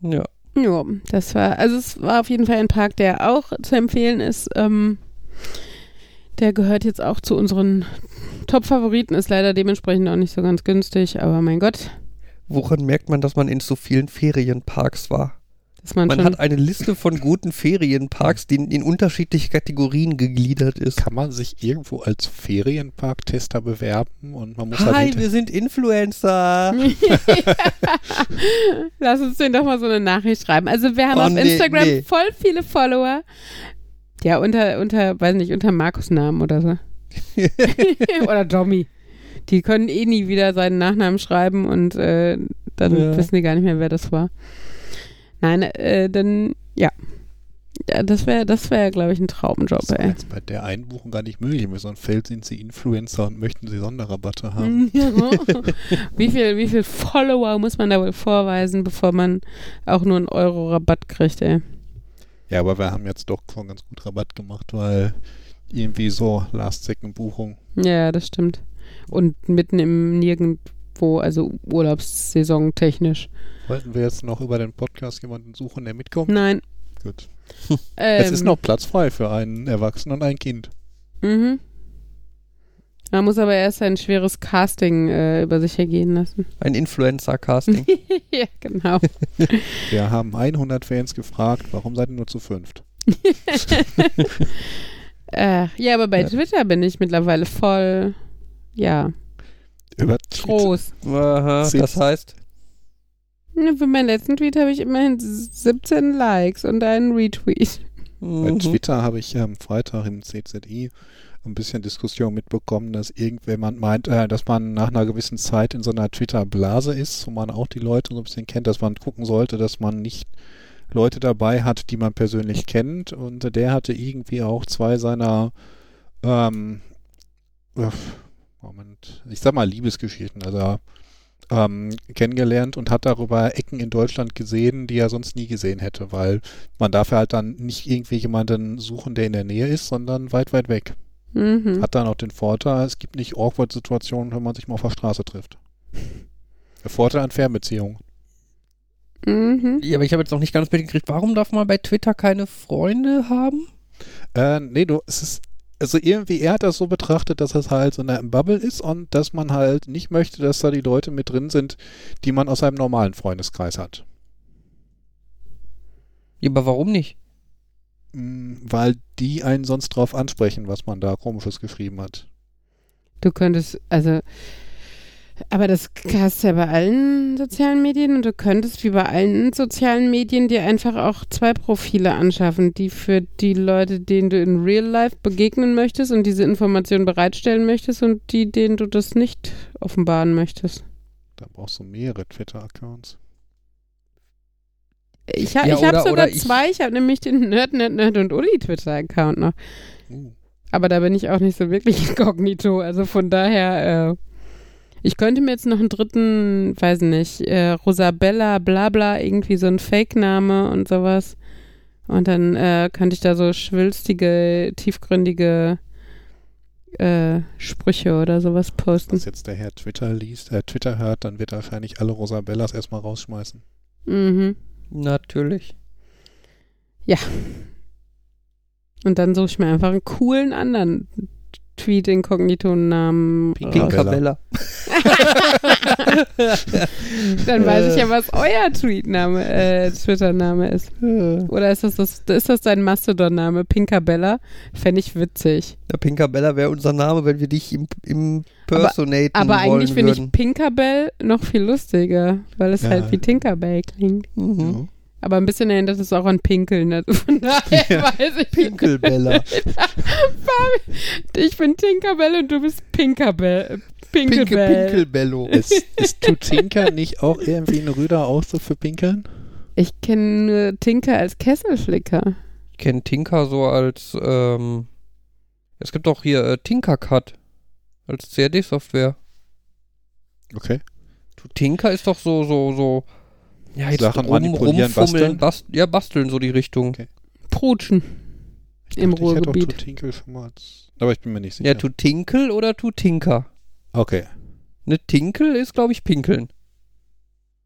Ja. Ja, das war, also es war auf jeden Fall ein Park, der auch zu empfehlen ist. Ähm, der gehört jetzt auch zu unseren Top-Favoriten, ist leider dementsprechend auch nicht so ganz günstig, aber mein Gott, Woran merkt man, dass man in so vielen Ferienparks war? Dass man, Man hat eine Liste von guten Ferienparks, die in, in unterschiedliche Kategorien gegliedert ist. Kann man sich irgendwo als Ferienparktester bewerben und man muss Hi, halt wir sind Influencer. [LAUGHS] Lass uns denen doch mal so eine Nachricht schreiben. Also wir haben Oh, auf nee, Instagram nee. voll viele Follower. Ja, unter, unter, weiß nicht, unter Markus Namen oder so. [LAUGHS] oder Tommy. Die können eh nie wieder seinen Nachnamen schreiben und äh, dann Ja. wissen die gar nicht mehr, wer das war. Nein, äh, dann, ja. Ja, das wäre, das wäre, glaube ich, ein Traumjob, das ist ey. jetzt bei der Einbuchung gar nicht möglich. Mit so einem Feld sind sie Influencer und möchten sie Sonderrabatte haben. [LAUGHS] Ja. [LAUGHS] wie, viel, wie viel Follower muss man da wohl vorweisen, bevor man auch nur einen Euro Rabatt kriegt, ey? Ja, aber wir haben jetzt doch schon ganz gut Rabatt gemacht, weil irgendwie so Last-Second-Buchung. Ja, das stimmt. Und mitten im Nirgendwo, also Urlaubssaison technisch. Wollten wir jetzt noch über den Podcast jemanden suchen, der mitkommt? Nein. Gut. Ähm, es ist noch Platz frei für einen Erwachsenen und ein Kind. Mhm. Man muss aber erst ein schweres Casting äh, über sich ergehen lassen. Ein Influencer-Casting. [LAUGHS] ja, genau. [LAUGHS] Wir haben 100 Fans gefragt, warum seid ihr nur zu fünft? [LAUGHS] äh, ja, aber bei Ja. Twitter bin ich mittlerweile voll, ja, Über Twitter. groß. Aha, das heißt, Für meinen letzten Tweet habe ich immerhin 17 Likes und einen Retweet. Bei mhm. Twitter habe ich am Freitag im CZI ein bisschen Diskussion mitbekommen, dass irgendjemand meint, äh, dass man nach einer gewissen Zeit in so einer Twitter-Blase ist, wo man auch die Leute so ein bisschen kennt, dass man gucken sollte, dass man nicht Leute dabei hat, die man persönlich kennt. Und der hatte irgendwie auch zwei seiner ähm, äh, Moment, ich sag mal Liebesgeschichten, also ähm, kennengelernt und hat darüber Ecken in Deutschland gesehen, die er sonst nie gesehen hätte, weil man darf ja halt dann nicht irgendwie jemanden suchen, der in der Nähe ist, sondern weit, weit weg. Mhm. Hat dann auch den Vorteil, es gibt nicht awkward Situationen, wenn man sich mal auf der Straße trifft. Der Vorteil an Fernbeziehungen. Mhm. Ja, aber ich habe jetzt noch nicht ganz mitgekriegt, warum darf man bei Twitter keine Freunde haben? Äh, nee, du, es ist, also irgendwie, er hat das so betrachtet, dass es halt so eine Bubble ist und dass man halt nicht möchte, dass da die Leute mit drin sind, die man aus seinem normalen Freundeskreis hat. Ja, aber warum nicht? Mm, Weil die einen sonst drauf ansprechen, was man da komisches geschrieben hat. Du könntest, also, aber das hast du ja bei allen sozialen Medien und du könntest wie bei allen sozialen Medien dir einfach auch zwei Profile anschaffen, die für die Leute, denen du in Real Life begegnen möchtest und diese Informationen bereitstellen möchtest und die, denen du das nicht offenbaren möchtest. Da brauchst du mehrere Twitter-Accounts. Ich, ha, Ja, ich habe sogar oder ich- zwei, ich habe nämlich den Nerd, Nerd, Nerd und Uli Twitter-Account noch. Uh. Aber da bin ich auch nicht so wirklich [LAUGHS] inkognito. Also von daher, äh, ich könnte mir jetzt noch einen dritten, weiß nicht, äh, Rosabella, Blabla, irgendwie so ein Fake-Name und sowas. Und dann äh, könnte ich da so schwülstige, tiefgründige äh, Sprüche oder sowas posten. Was jetzt der Herr Twitter liest, äh, Twitter hört, dann wird er wahrscheinlich alle Rosabellas erstmal rausschmeißen. Mhm. Natürlich. Und dann suche ich mir einfach einen coolen anderen Tweet-Inkognito-Namen Pinky raus. Pinkabella. [LAUGHS] Dann weiß ich ja, was euer Tweetname, äh, Twitter-Name ist. Oder ist das, das, ist das dein Mastodon-Name? Pinkabella? Fände ich witzig. Der Pinkabella wäre unser Name, wenn wir dich im, im Personaten Aber wollen eigentlich finde ich. Pinkabell noch viel lustiger, weil es Ja. halt wie Tinkerbell klingt. Mhm. Aber ein bisschen erinnert es auch an Pinkeln. Also [LAUGHS] von daher Ja. weiß ich Pinkelbella. [LAUGHS] Ich bin Tinkerbell und du bist Pinkerbell. Pinke Pinkelbell. Pinkelbello. Ist, ist Tutinka nicht auch irgendwie ein rüder Ausdruck für Pinkeln? Ich kenne Tinker als Kesselflicker. Ich kenne Tinker so als, ähm, es gibt auch hier äh, Tinkercad als CAD-Software. Okay. Du, Tinker ist doch so, so, so, ja, jetzt Sachen rum, manipulieren, basteln? bast ja, basteln so die Richtung. Okay. Prutschen. Ich Im dachte, ich hätte auch Ruhrgebiet. Tutinkel schon mal als, aber ich bin mir nicht sicher. Ja, tu Tinkel oder tu Tinker? okay. Ne, Tinkel ist, glaube ich, Pinkeln.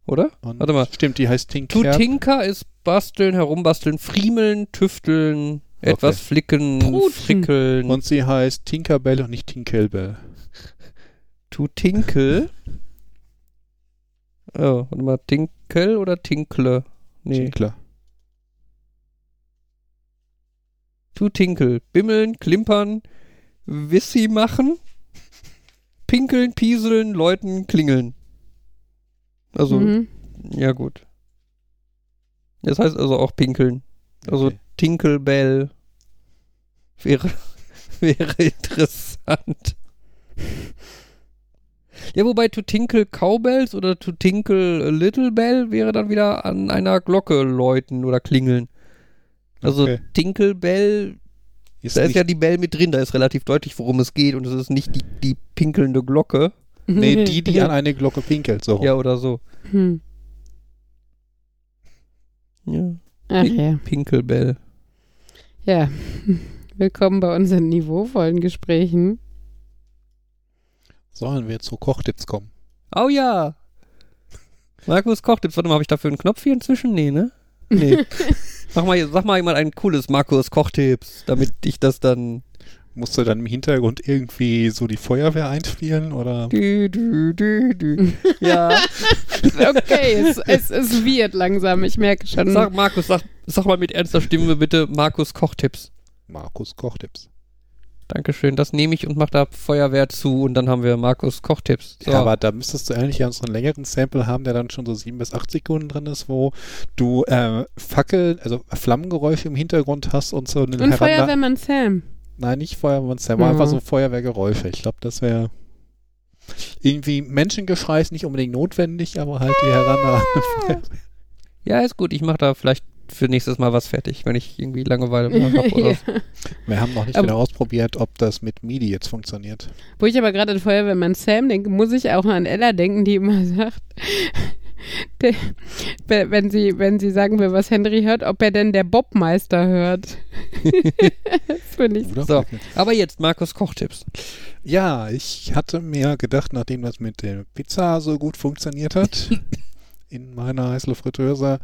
Oder? Und Warte mal. Stimmt, die heißt Tu Tinker. Tinker ist basteln, herumbasteln, friemeln, tüfteln, etwas flicken, Prutschen. frickeln. Und sie heißt Tinkerbell und nicht Tinkelbell. Tu Tinkel. [LAUGHS] Oh, warte mal, Tinkel oder Tinkle? Nee. Tinkler. Tu Tinkel. Bimmeln, klimpern, Wissi machen, pinkeln, pieseln, läuten, klingeln. Also, Mhm. ja gut. Das heißt also auch pinkeln. Also Okay. Tinkelbell wäre, [LAUGHS] wäre interessant. Ja, wobei to tinkle Cowbells oder to tinkle a Little Bell wäre dann wieder an einer Glocke läuten oder klingeln. Also Okay. Tinkle Bell, Ist da ist ja die Bell mit drin, da ist relativ deutlich, worum es geht und es ist nicht die, die pinkelnde Glocke. nee, die, [LAUGHS] die an eine Glocke pinkelt, so. Ja, oder so. Hm. Ja, Ach ja. Pinkelbell. Ja. [LAUGHS] Willkommen bei unseren niveauvollen Gesprächen. Sollen wir zu Kochtipps kommen? Oh ja. Markus Kochtipps, warte mal, habe ich dafür einen Knopf hier inzwischen? Nee, ne? Nee. [LAUGHS] sag, mal, sag mal jemand ein cooles Markus Kochtipps, damit ich das dann. Musst du dann im Hintergrund irgendwie so die Feuerwehr einspielen oder? Dü, dü, dü, dü. Ja. [LAUGHS] Okay, es, es, es wird langsam, ich merke schon. Sag, Markus, sag, sag mal mit ernster Stimme bitte Markus Kochtipps. Markus Kochtipps. Dankeschön, das nehme ich und mach da Feuerwehr zu und dann haben wir Markus Kochtipps. So. Ja, aber da müsstest du eigentlich ja einen längeren Sample haben, der dann schon so sieben bis acht Sekunden drin ist, wo du äh, Fackel, also Flammengeräusche im Hintergrund hast und so einen Und Feuerwehrmann Sam. Nein, nicht Feuerwehrmann Sam, Mhm. einfach so Feuerwehrgeräusche. Ich glaube, das wäre irgendwie Menschengeschrei ist nicht unbedingt notwendig, aber halt die Heranda. [LAUGHS] [LAUGHS] ja, ist gut, ich mache da vielleicht für nächstes Mal was fertig, wenn ich irgendwie Langeweile mal [LAUGHS] hab oder ja. so. Wir haben noch nicht Aber- wieder ausprobiert, ob das mit MIDI jetzt funktioniert. Wo ich aber gerade an Feuerwehrmann Sam denke, muss ich auch an Ella denken, die immer sagt, [LAUGHS] der, wenn sie, wenn sie sagen will, was Henry hört, ob er denn der Bobmeister hört. das [LAUGHS] finde ich? So. Aber jetzt Markus Kochtipps. Ja, ich hatte mir gedacht, nachdem das mit der Pizza so gut funktioniert hat, in meiner Heißluftfritteuse,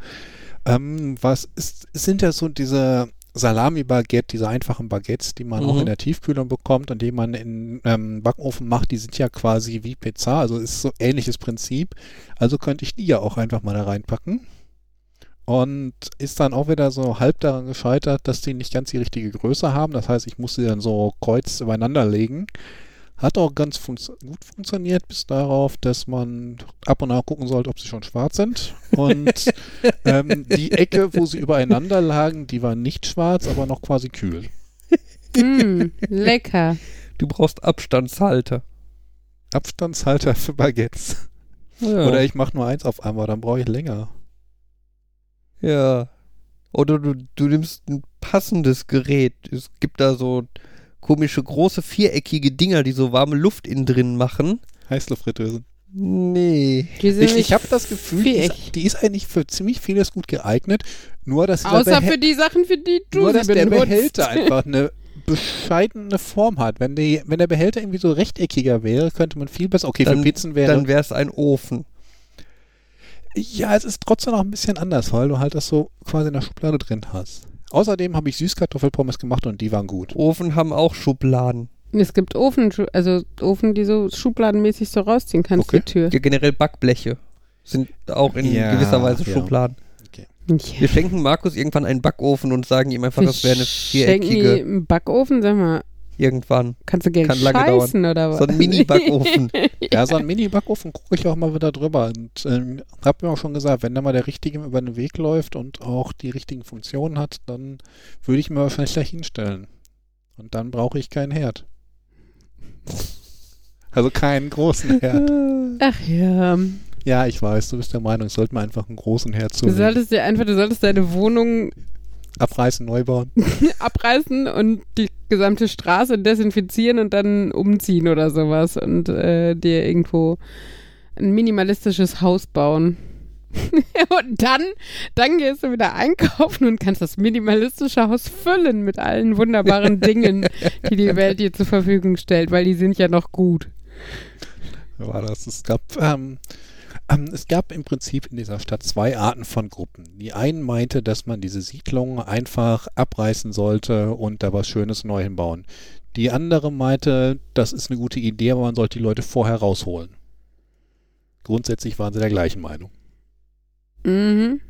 ähm, was ist, es sind ja so diese Salami-Baguette, diese einfachen Baguettes, die man auch Mhm. in der Tiefkühlung bekommt und die man in ähm, Backofen macht, die sind ja quasi wie Pizza, also ist so ähnliches Prinzip. Also könnte ich die ja auch einfach mal da reinpacken. Und ist dann auch wieder so halb daran gescheitert, dass die nicht ganz die richtige Größe haben. Das heißt, ich muss sie dann so kreuz übereinander legen. Hat auch ganz funz gut funktioniert, bis darauf, dass man ab und nach gucken sollte, ob sie schon schwarz sind. Und [LAUGHS] ähm, die Ecke, wo sie übereinander lagen, die war nicht schwarz, aber noch quasi kühl. Mm, lecker. Du brauchst Abstandshalter. Abstandshalter für Baguettes. Ja. Oder ich mache nur eins auf einmal, dann brauche ich länger. Ja. Oder du, du nimmst ein passendes Gerät. Es gibt da so komische, große, viereckige Dinger, die so warme Luft innen drin machen. Heißluftfritteuse. Nee. Ich, ich habe das Gefühl, die ist, die ist eigentlich für ziemlich vieles gut geeignet. Nur, dass, Außer für die Sachen, für die du nur, dass der. Behälter [LAUGHS] einfach eine bescheidene Form hat. Wenn, die, wenn der Behälter irgendwie so rechteckiger wäre, könnte man viel besser. Okay, Dann- für Pizzen wäre. Dann wäre es ein Ofen. ja, es ist trotzdem noch ein bisschen anders, weil du halt das so quasi in der Schublade drin hast. Außerdem habe ich Süßkartoffelpommes gemacht und die waren gut. Ofen haben auch Schubladen. Es gibt Ofen, also Ofen, die so schubladenmäßig so rausziehen kannst, Okay. die Tür. Ja, generell Backbleche sind auch in Ja, gewisser Weise ja. Schubladen. Ja. Wir schenken Markus irgendwann einen Backofen und sagen ihm einfach, das wäre eine Schenken viereckige. im Backofen, sag mal. Irgendwann. Kannst du Geld Kann lange scheißen oder was? So ein Mini-Backofen. [LAUGHS] Ja, so ein Mini-Backofen gucke ich auch mal wieder drüber. Und ähm, hab mir auch schon gesagt, wenn da mal der Richtige über den Weg läuft und auch die richtigen Funktionen hat, dann würde ich mir wahrscheinlich gleich hinstellen. Und dann brauche ich keinen Herd. Also keinen großen Herd. Ach ja. Ja, ich weiß, du bist der Meinung, ich sollte mir einfach einen großen Herd Du zulegen. solltest dir einfach, du solltest deine Wohnung Abreißen, neu bauen. [LAUGHS] abreißen und die gesamte Straße desinfizieren und dann umziehen oder sowas und äh, dir irgendwo ein minimalistisches Haus bauen. [LAUGHS] und dann, dann gehst du wieder einkaufen und kannst das minimalistische Haus füllen mit allen wunderbaren [LAUGHS] Dingen, die die Welt dir zur Verfügung stellt, weil die sind ja noch gut. war das. Es gab, ähm, ähm, es gab im Prinzip in dieser Stadt zwei Arten von Gruppen. Die einen meinte, dass man diese Siedlung einfach abreißen sollte und da was Schönes neu hinbauen. Die andere meinte, das ist eine gute Idee, aber man sollte die Leute vorher rausholen. Grundsätzlich waren sie der gleichen Meinung. Mhm.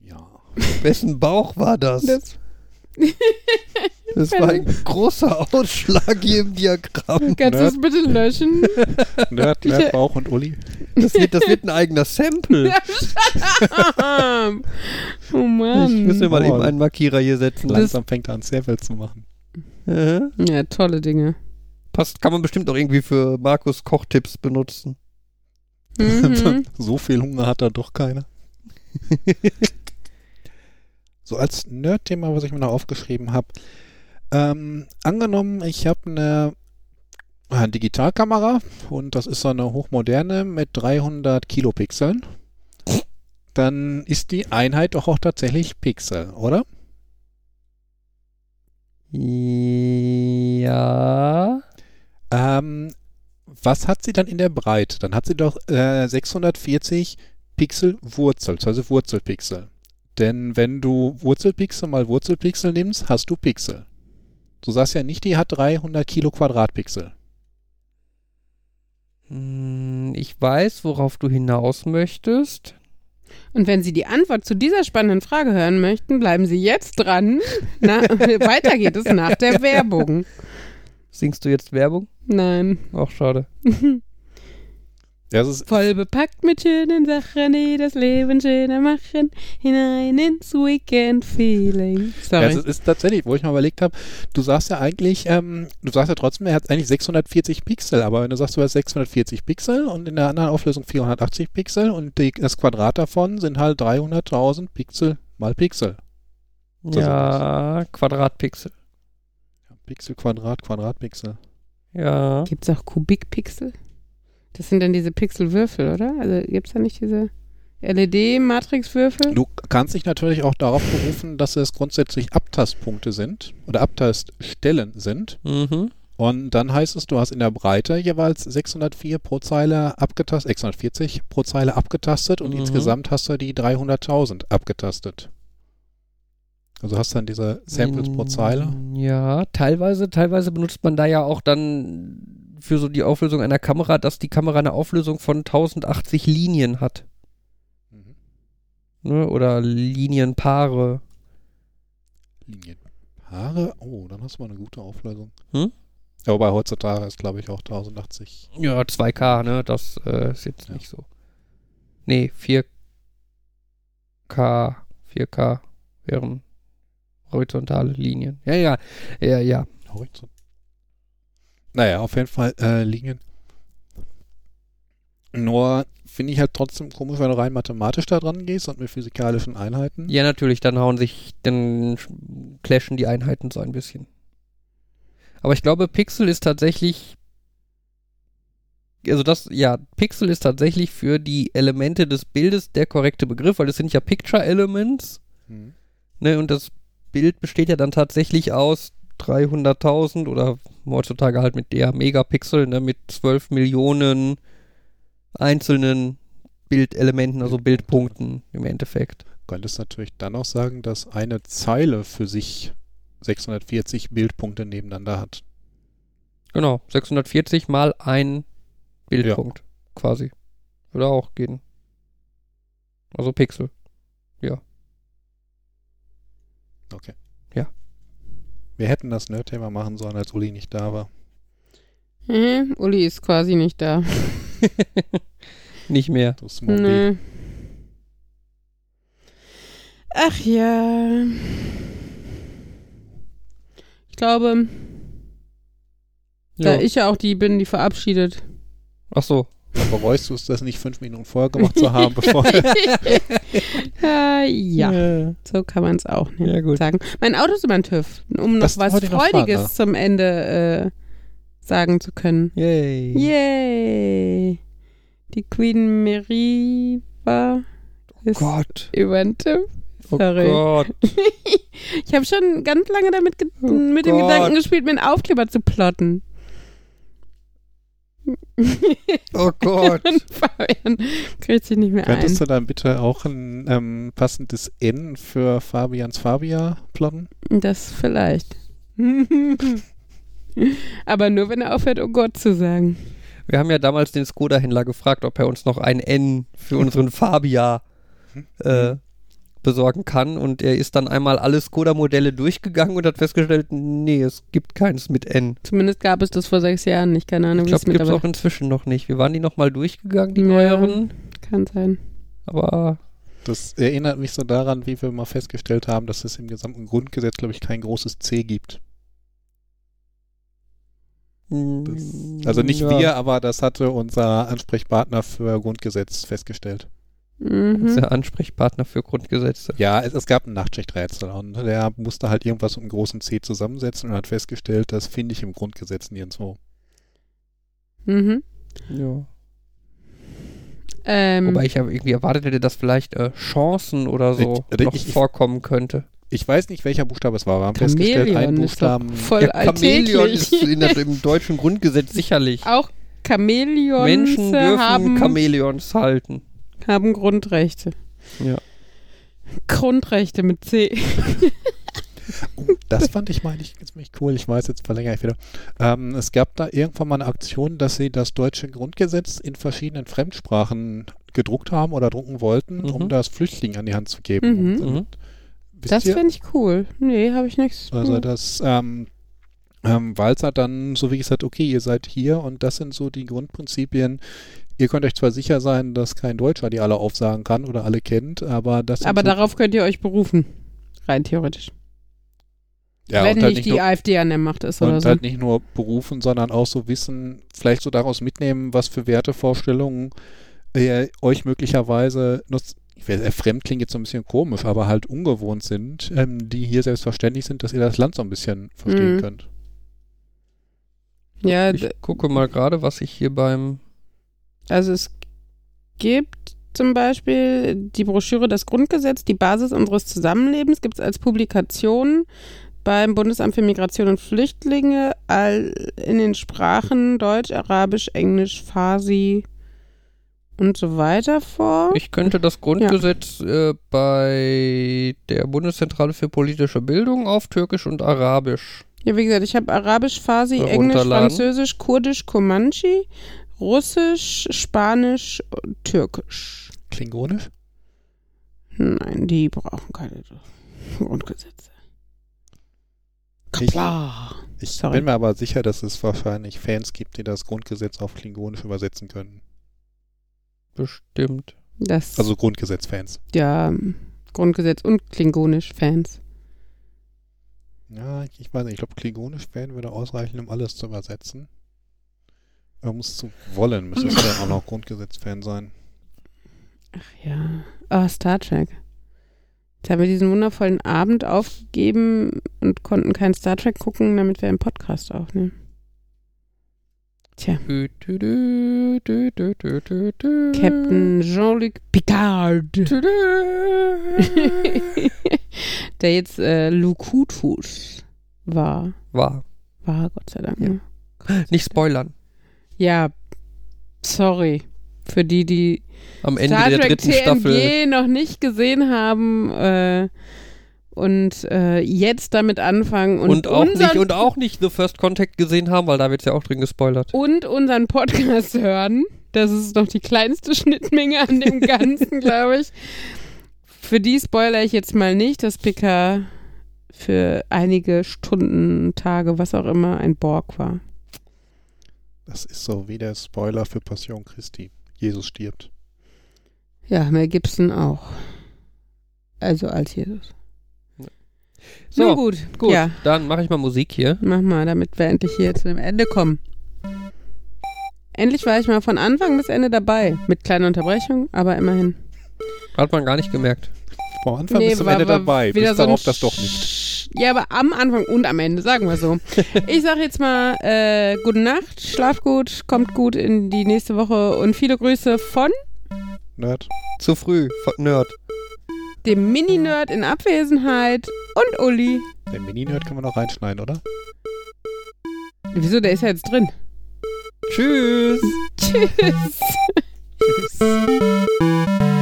Ja. Wessen Bauch war das? Das, [LAUGHS] Das war ein großer Ausschlag hier im Diagramm. kannst du es bitte löschen? [LAUGHS] Nerd, Nerd, Bauch und Uli. Das wird, das wird ein eigener Sample. oh Mann. Ich muss mir mal Oh. eben einen Markierer hier setzen. Langsam fängt er an, Sample zu machen. Ja, tolle Dinge. passt, kann man bestimmt auch irgendwie für Markus Kochtipps benutzen. Mhm. [LAUGHS] so viel Hunger hat er doch keiner. So als Nerd-Thema, was ich mir noch aufgeschrieben habe. Ähm, angenommen, ich habe eine, eine Digitalkamera und das ist so eine hochmoderne mit 300 Kilopixeln. Dann ist die Einheit doch auch tatsächlich Pixel, oder? Ja. Ähm, was hat sie dann in der Breite? Dann hat sie doch äh, 640 Pixel Wurzel, also Wurzelpixel. Denn wenn du Wurzelpixel mal Wurzelpixel nimmst, hast du Pixel. Du sagst ja nicht, die hat 300 Kilo Quadratpixel. Hm, Ich weiß, worauf du hinaus möchtest. Und wenn Sie die Antwort zu dieser spannenden Frage hören möchten, bleiben Sie jetzt dran. Na, [LAUGHS] weiter geht es nach der [LAUGHS] Werbung. Singst du jetzt Werbung? Nein. Auch schade. [LAUGHS] Das ist, Voll bepackt mit schönen Sachen, die das Leben schöner machen. Hinein ins Weekend-Feeling. Sorry. das ist tatsächlich, wo ich mal überlegt habe, du sagst ja eigentlich, ähm, du sagst ja trotzdem, er hat eigentlich 640 Pixel, aber wenn du sagst, du hast 640 Pixel und in der anderen Auflösung 480 Pixel und die, das Quadrat davon sind halt 300.000 Pixel mal Pixel. So ja, Quadratpixel. Pixel, Quadrat, Quadratpixel. Ja. Gibt es auch Kubikpixel? Das sind dann diese Pixelwürfel, oder? Also gibt es da nicht diese LED-Matrixwürfel? Du kannst dich natürlich auch darauf berufen, dass es grundsätzlich Abtastpunkte sind oder Abtaststellen sind. Mhm. Und dann heißt es, du hast in der Breite jeweils 604 pro Zeile abgetastet, 640 pro Zeile abgetastet und Mhm. insgesamt hast du die 300.000 abgetastet. Also hast dann diese Samples pro Zeile. Ja, teilweise, teilweise benutzt man da ja auch dann für so die Auflösung einer Kamera, dass die Kamera eine Auflösung von 1080 Linien hat. Mhm. Ne? Oder Linienpaare. Linienpaare. Oh, dann hast du mal eine gute Auflösung. Hm? Ja, wobei heutzutage ist, glaube ich, auch 1080. Ja, 2K, ne? Das äh, ist jetzt Ja. nicht so. Nee, 4K. 4K wären horizontale Linien. Ja, ja, ja, ja. Horizont. Naja, auf jeden Fall äh, Linien. Nur finde ich halt trotzdem komisch, wenn du rein mathematisch da dran gehst und mit physikalischen Einheiten. Ja, natürlich, dann hauen sich, dann clashen die Einheiten so ein bisschen. Aber ich glaube, Pixel ist tatsächlich, also das, ja, Pixel ist tatsächlich für die Elemente des Bildes der korrekte Begriff, weil es sind ja Picture Elements, Mhm. ne, und das Bild besteht ja dann tatsächlich aus 300.000 oder heutzutage halt mit der Megapixel, ne, mit 12 Millionen einzelnen Bildelementen, also Bildpunkten im Endeffekt. Könntest natürlich dann auch sagen, dass eine Zeile für sich 640 Bildpunkte nebeneinander hat. Genau, 640 mal ein Bildpunkt quasi. Würde auch gehen. Also Pixel. Okay. Wir hätten das Nerd-Thema machen sollen, als Uli nicht da war. Mhm, Uli ist quasi nicht da. [LAUGHS] Nicht mehr. Du Smokey. Nee. Ach ja. Ich glaube, da Ja. ich ja auch die bin, die verabschiedet. Ach so. Aber bereust du es, das nicht fünf Minuten vorher gemacht zu haben, bevor [LAUGHS] äh, ja, Äh, so kann man es auch ne, Ja, gut. sagen. Mein Auto ist über den TÜV, um noch Das was ich noch Freudiges fragen, zum Ende äh, sagen zu können. Yay. Yay! Die Queen Mary war ist Gott. über den TÜV. Oh Sorry. Gott. [LAUGHS] Ich habe schon ganz lange damit Oh mit dem Gott. Gedanken gespielt, mir einen Aufkleber zu plotten. [LAUGHS] Oh Gott. Fabian kriegt sich nicht mehr Könntest ein. du dann bitte auch ein ähm, passendes N für Fabians Fabia plotten? Das vielleicht. [LAUGHS] Aber nur, wenn er aufhört, oh Gott zu sagen. Wir haben ja damals den Skoda-Händler gefragt, ob er uns noch ein N für unseren [LAUGHS] Fabia äh, besorgen kann. Und er ist dann einmal alle Skoda-Modelle durchgegangen und hat festgestellt, nee, es gibt keins mit N. Zumindest gab es das vor sechs Jahren nicht. Keine Ahnung, Ich wie es glaube, gibt es auch inzwischen noch nicht. Wir waren die nochmal durchgegangen, die Ja. neueren. kann sein. Aber Das erinnert mich so daran, wie wir mal festgestellt haben, dass es im gesamten Grundgesetz, glaube ich, kein großes C gibt. Das, also nicht Mm, ja, wir, aber das hatte unser Ansprechpartner für Grundgesetz festgestellt. Mhm. Der Ansprechpartner für Grundgesetze. Ja, es, es gab ein Nachtschichträtsel und der musste halt irgendwas mit einem großen C zusammensetzen und hat festgestellt, das finde ich im Grundgesetz nirgendwo. Mhm. Ja. Ähm, Wobei ich ja irgendwie erwartet hätte, dass vielleicht äh, Chancen oder so Ich- noch ich- vorkommen könnte. Ich weiß nicht, welcher Buchstabe es war. Wir haben festgestellt, einen ist doch Buchstaben. voll ja, Chamäleon ist in der, im deutschen Grundgesetz sicherlich. Auch Chamäleons Menschen dürfen haben, Chamäleons halten. Haben Grundrechte. Ja. Grundrechte mit C. Oh, das fand ich mal nicht ziemlich cool. Ich weiß, jetzt verlängere ich wieder. Ähm, es gab da irgendwann mal eine Aktion, dass sie das deutsche Grundgesetz in verschiedenen Fremdsprachen gedruckt haben oder drucken wollten, Mhm. um das Flüchtlingen an die Hand zu geben. Mhm. Und, Mhm. wisst Das finde ich cool. Nee, habe ich nichts. Also das ähm, ähm, Walzer dann so wie gesagt, okay, ihr seid hier und das sind so die Grundprinzipien. Ihr könnt euch zwar sicher sein, dass kein Deutscher die alle aufsagen kann oder alle kennt, aber das Aber so, darauf könnt ihr euch berufen. Rein theoretisch. ja, Wenn und halt nicht die nur, AfD an der Macht ist oder und so. halt nicht nur berufen, sondern auch so wissen, vielleicht so daraus mitnehmen, was für Wertevorstellungen ihr euch möglicherweise nutzt. Ich weiß, äh, fremd klingt jetzt so ein bisschen komisch, aber halt ungewohnt sind, ähm, die hier selbstverständlich sind, dass ihr das Land so ein bisschen verstehen Mhm. könnt. ja, Ich gucke mal gerade, was ich hier beim. Also es gibt zum Beispiel die Broschüre Das Grundgesetz, die Basis unseres Zusammenlebens, gibt es als Publikation beim Bundesamt für Migration und Flüchtlinge in den Sprachen Deutsch, Arabisch, Englisch, Farsi und so weiter vor. Ich könnte das Grundgesetz äh, bei der Bundeszentrale für politische Bildung auf Türkisch und Arabisch. Ja, wie gesagt, ich habe Arabisch, Farsi, Englisch. Französisch, Kurdisch, Comanche, Russisch, Spanisch, und Türkisch. Klingonisch? Nein, die brauchen keine Grundgesetze. Ich- Klar. Ich Sorry. bin mir aber sicher, dass es wahrscheinlich Fans gibt, die das Grundgesetz auf Klingonisch übersetzen können. Bestimmt. Das, Also Grundgesetz-Fans. ja, Grundgesetz und Klingonisch-Fans. Ja, ich, ich weiß nicht, ich glaube, Klingonisch-Fan würde ausreichen, um alles zu übersetzen. Um es zu wollen, müsste es dann auch noch Grundgesetz-Fan sein. Ach ja. Ah, Star Trek. Jetzt haben wir diesen wundervollen Abend aufgegeben und konnten kein Star Trek gucken, damit wir einen Podcast aufnehmen. Tja. Captain Jean-Luc Picard. [LAUGHS] Der jetzt äh, Lukutus war. War. War, Gott sei Dank. Ja. ne? Nicht spoilern. Ja, sorry. Für die, die Am Ende Star der Trek dritten TNG Staffel. noch nicht gesehen haben äh, und äh, jetzt damit anfangen und, Und, auch nicht, und auch nicht The First Contact gesehen haben, weil da wird ja auch drin gespoilert. und unseren Podcast hören. Das ist noch die kleinste [LAUGHS] Schnittmenge an dem Ganzen, glaube ich. Für die spoiler ich jetzt mal nicht, dass PK für einige Stunden, Tage, was auch immer, ein Borg war. Das ist so wie der Spoiler für Passion Christi. Jesus stirbt. Ja, Mel Gibson auch. Also als Jesus. So, Nun gut, Gut, Ja, dann mache ich mal Musik hier. mach mal, damit wir endlich hier zu dem Ende kommen. Endlich war ich mal von Anfang bis Ende dabei. Mit kleiner Unterbrechung, aber immerhin. Hat man gar nicht gemerkt. Vor Anfang Nee, bis zum Ende dabei. wieder Bis so ein darauf das doch nicht. Ja, aber am Anfang und am Ende, sagen wir so. Ich sag jetzt mal äh, gute Nacht, schlaf gut, kommt gut in die nächste Woche und viele Grüße von Nerd. Zu früh, F- Nerd. dem Mini-Nerd in Abwesenheit und Uli. Den Mini-Nerd kann man noch reinschneiden, oder? Wieso, der ist ja jetzt drin. Tschüss. Tschüss. Tschüss.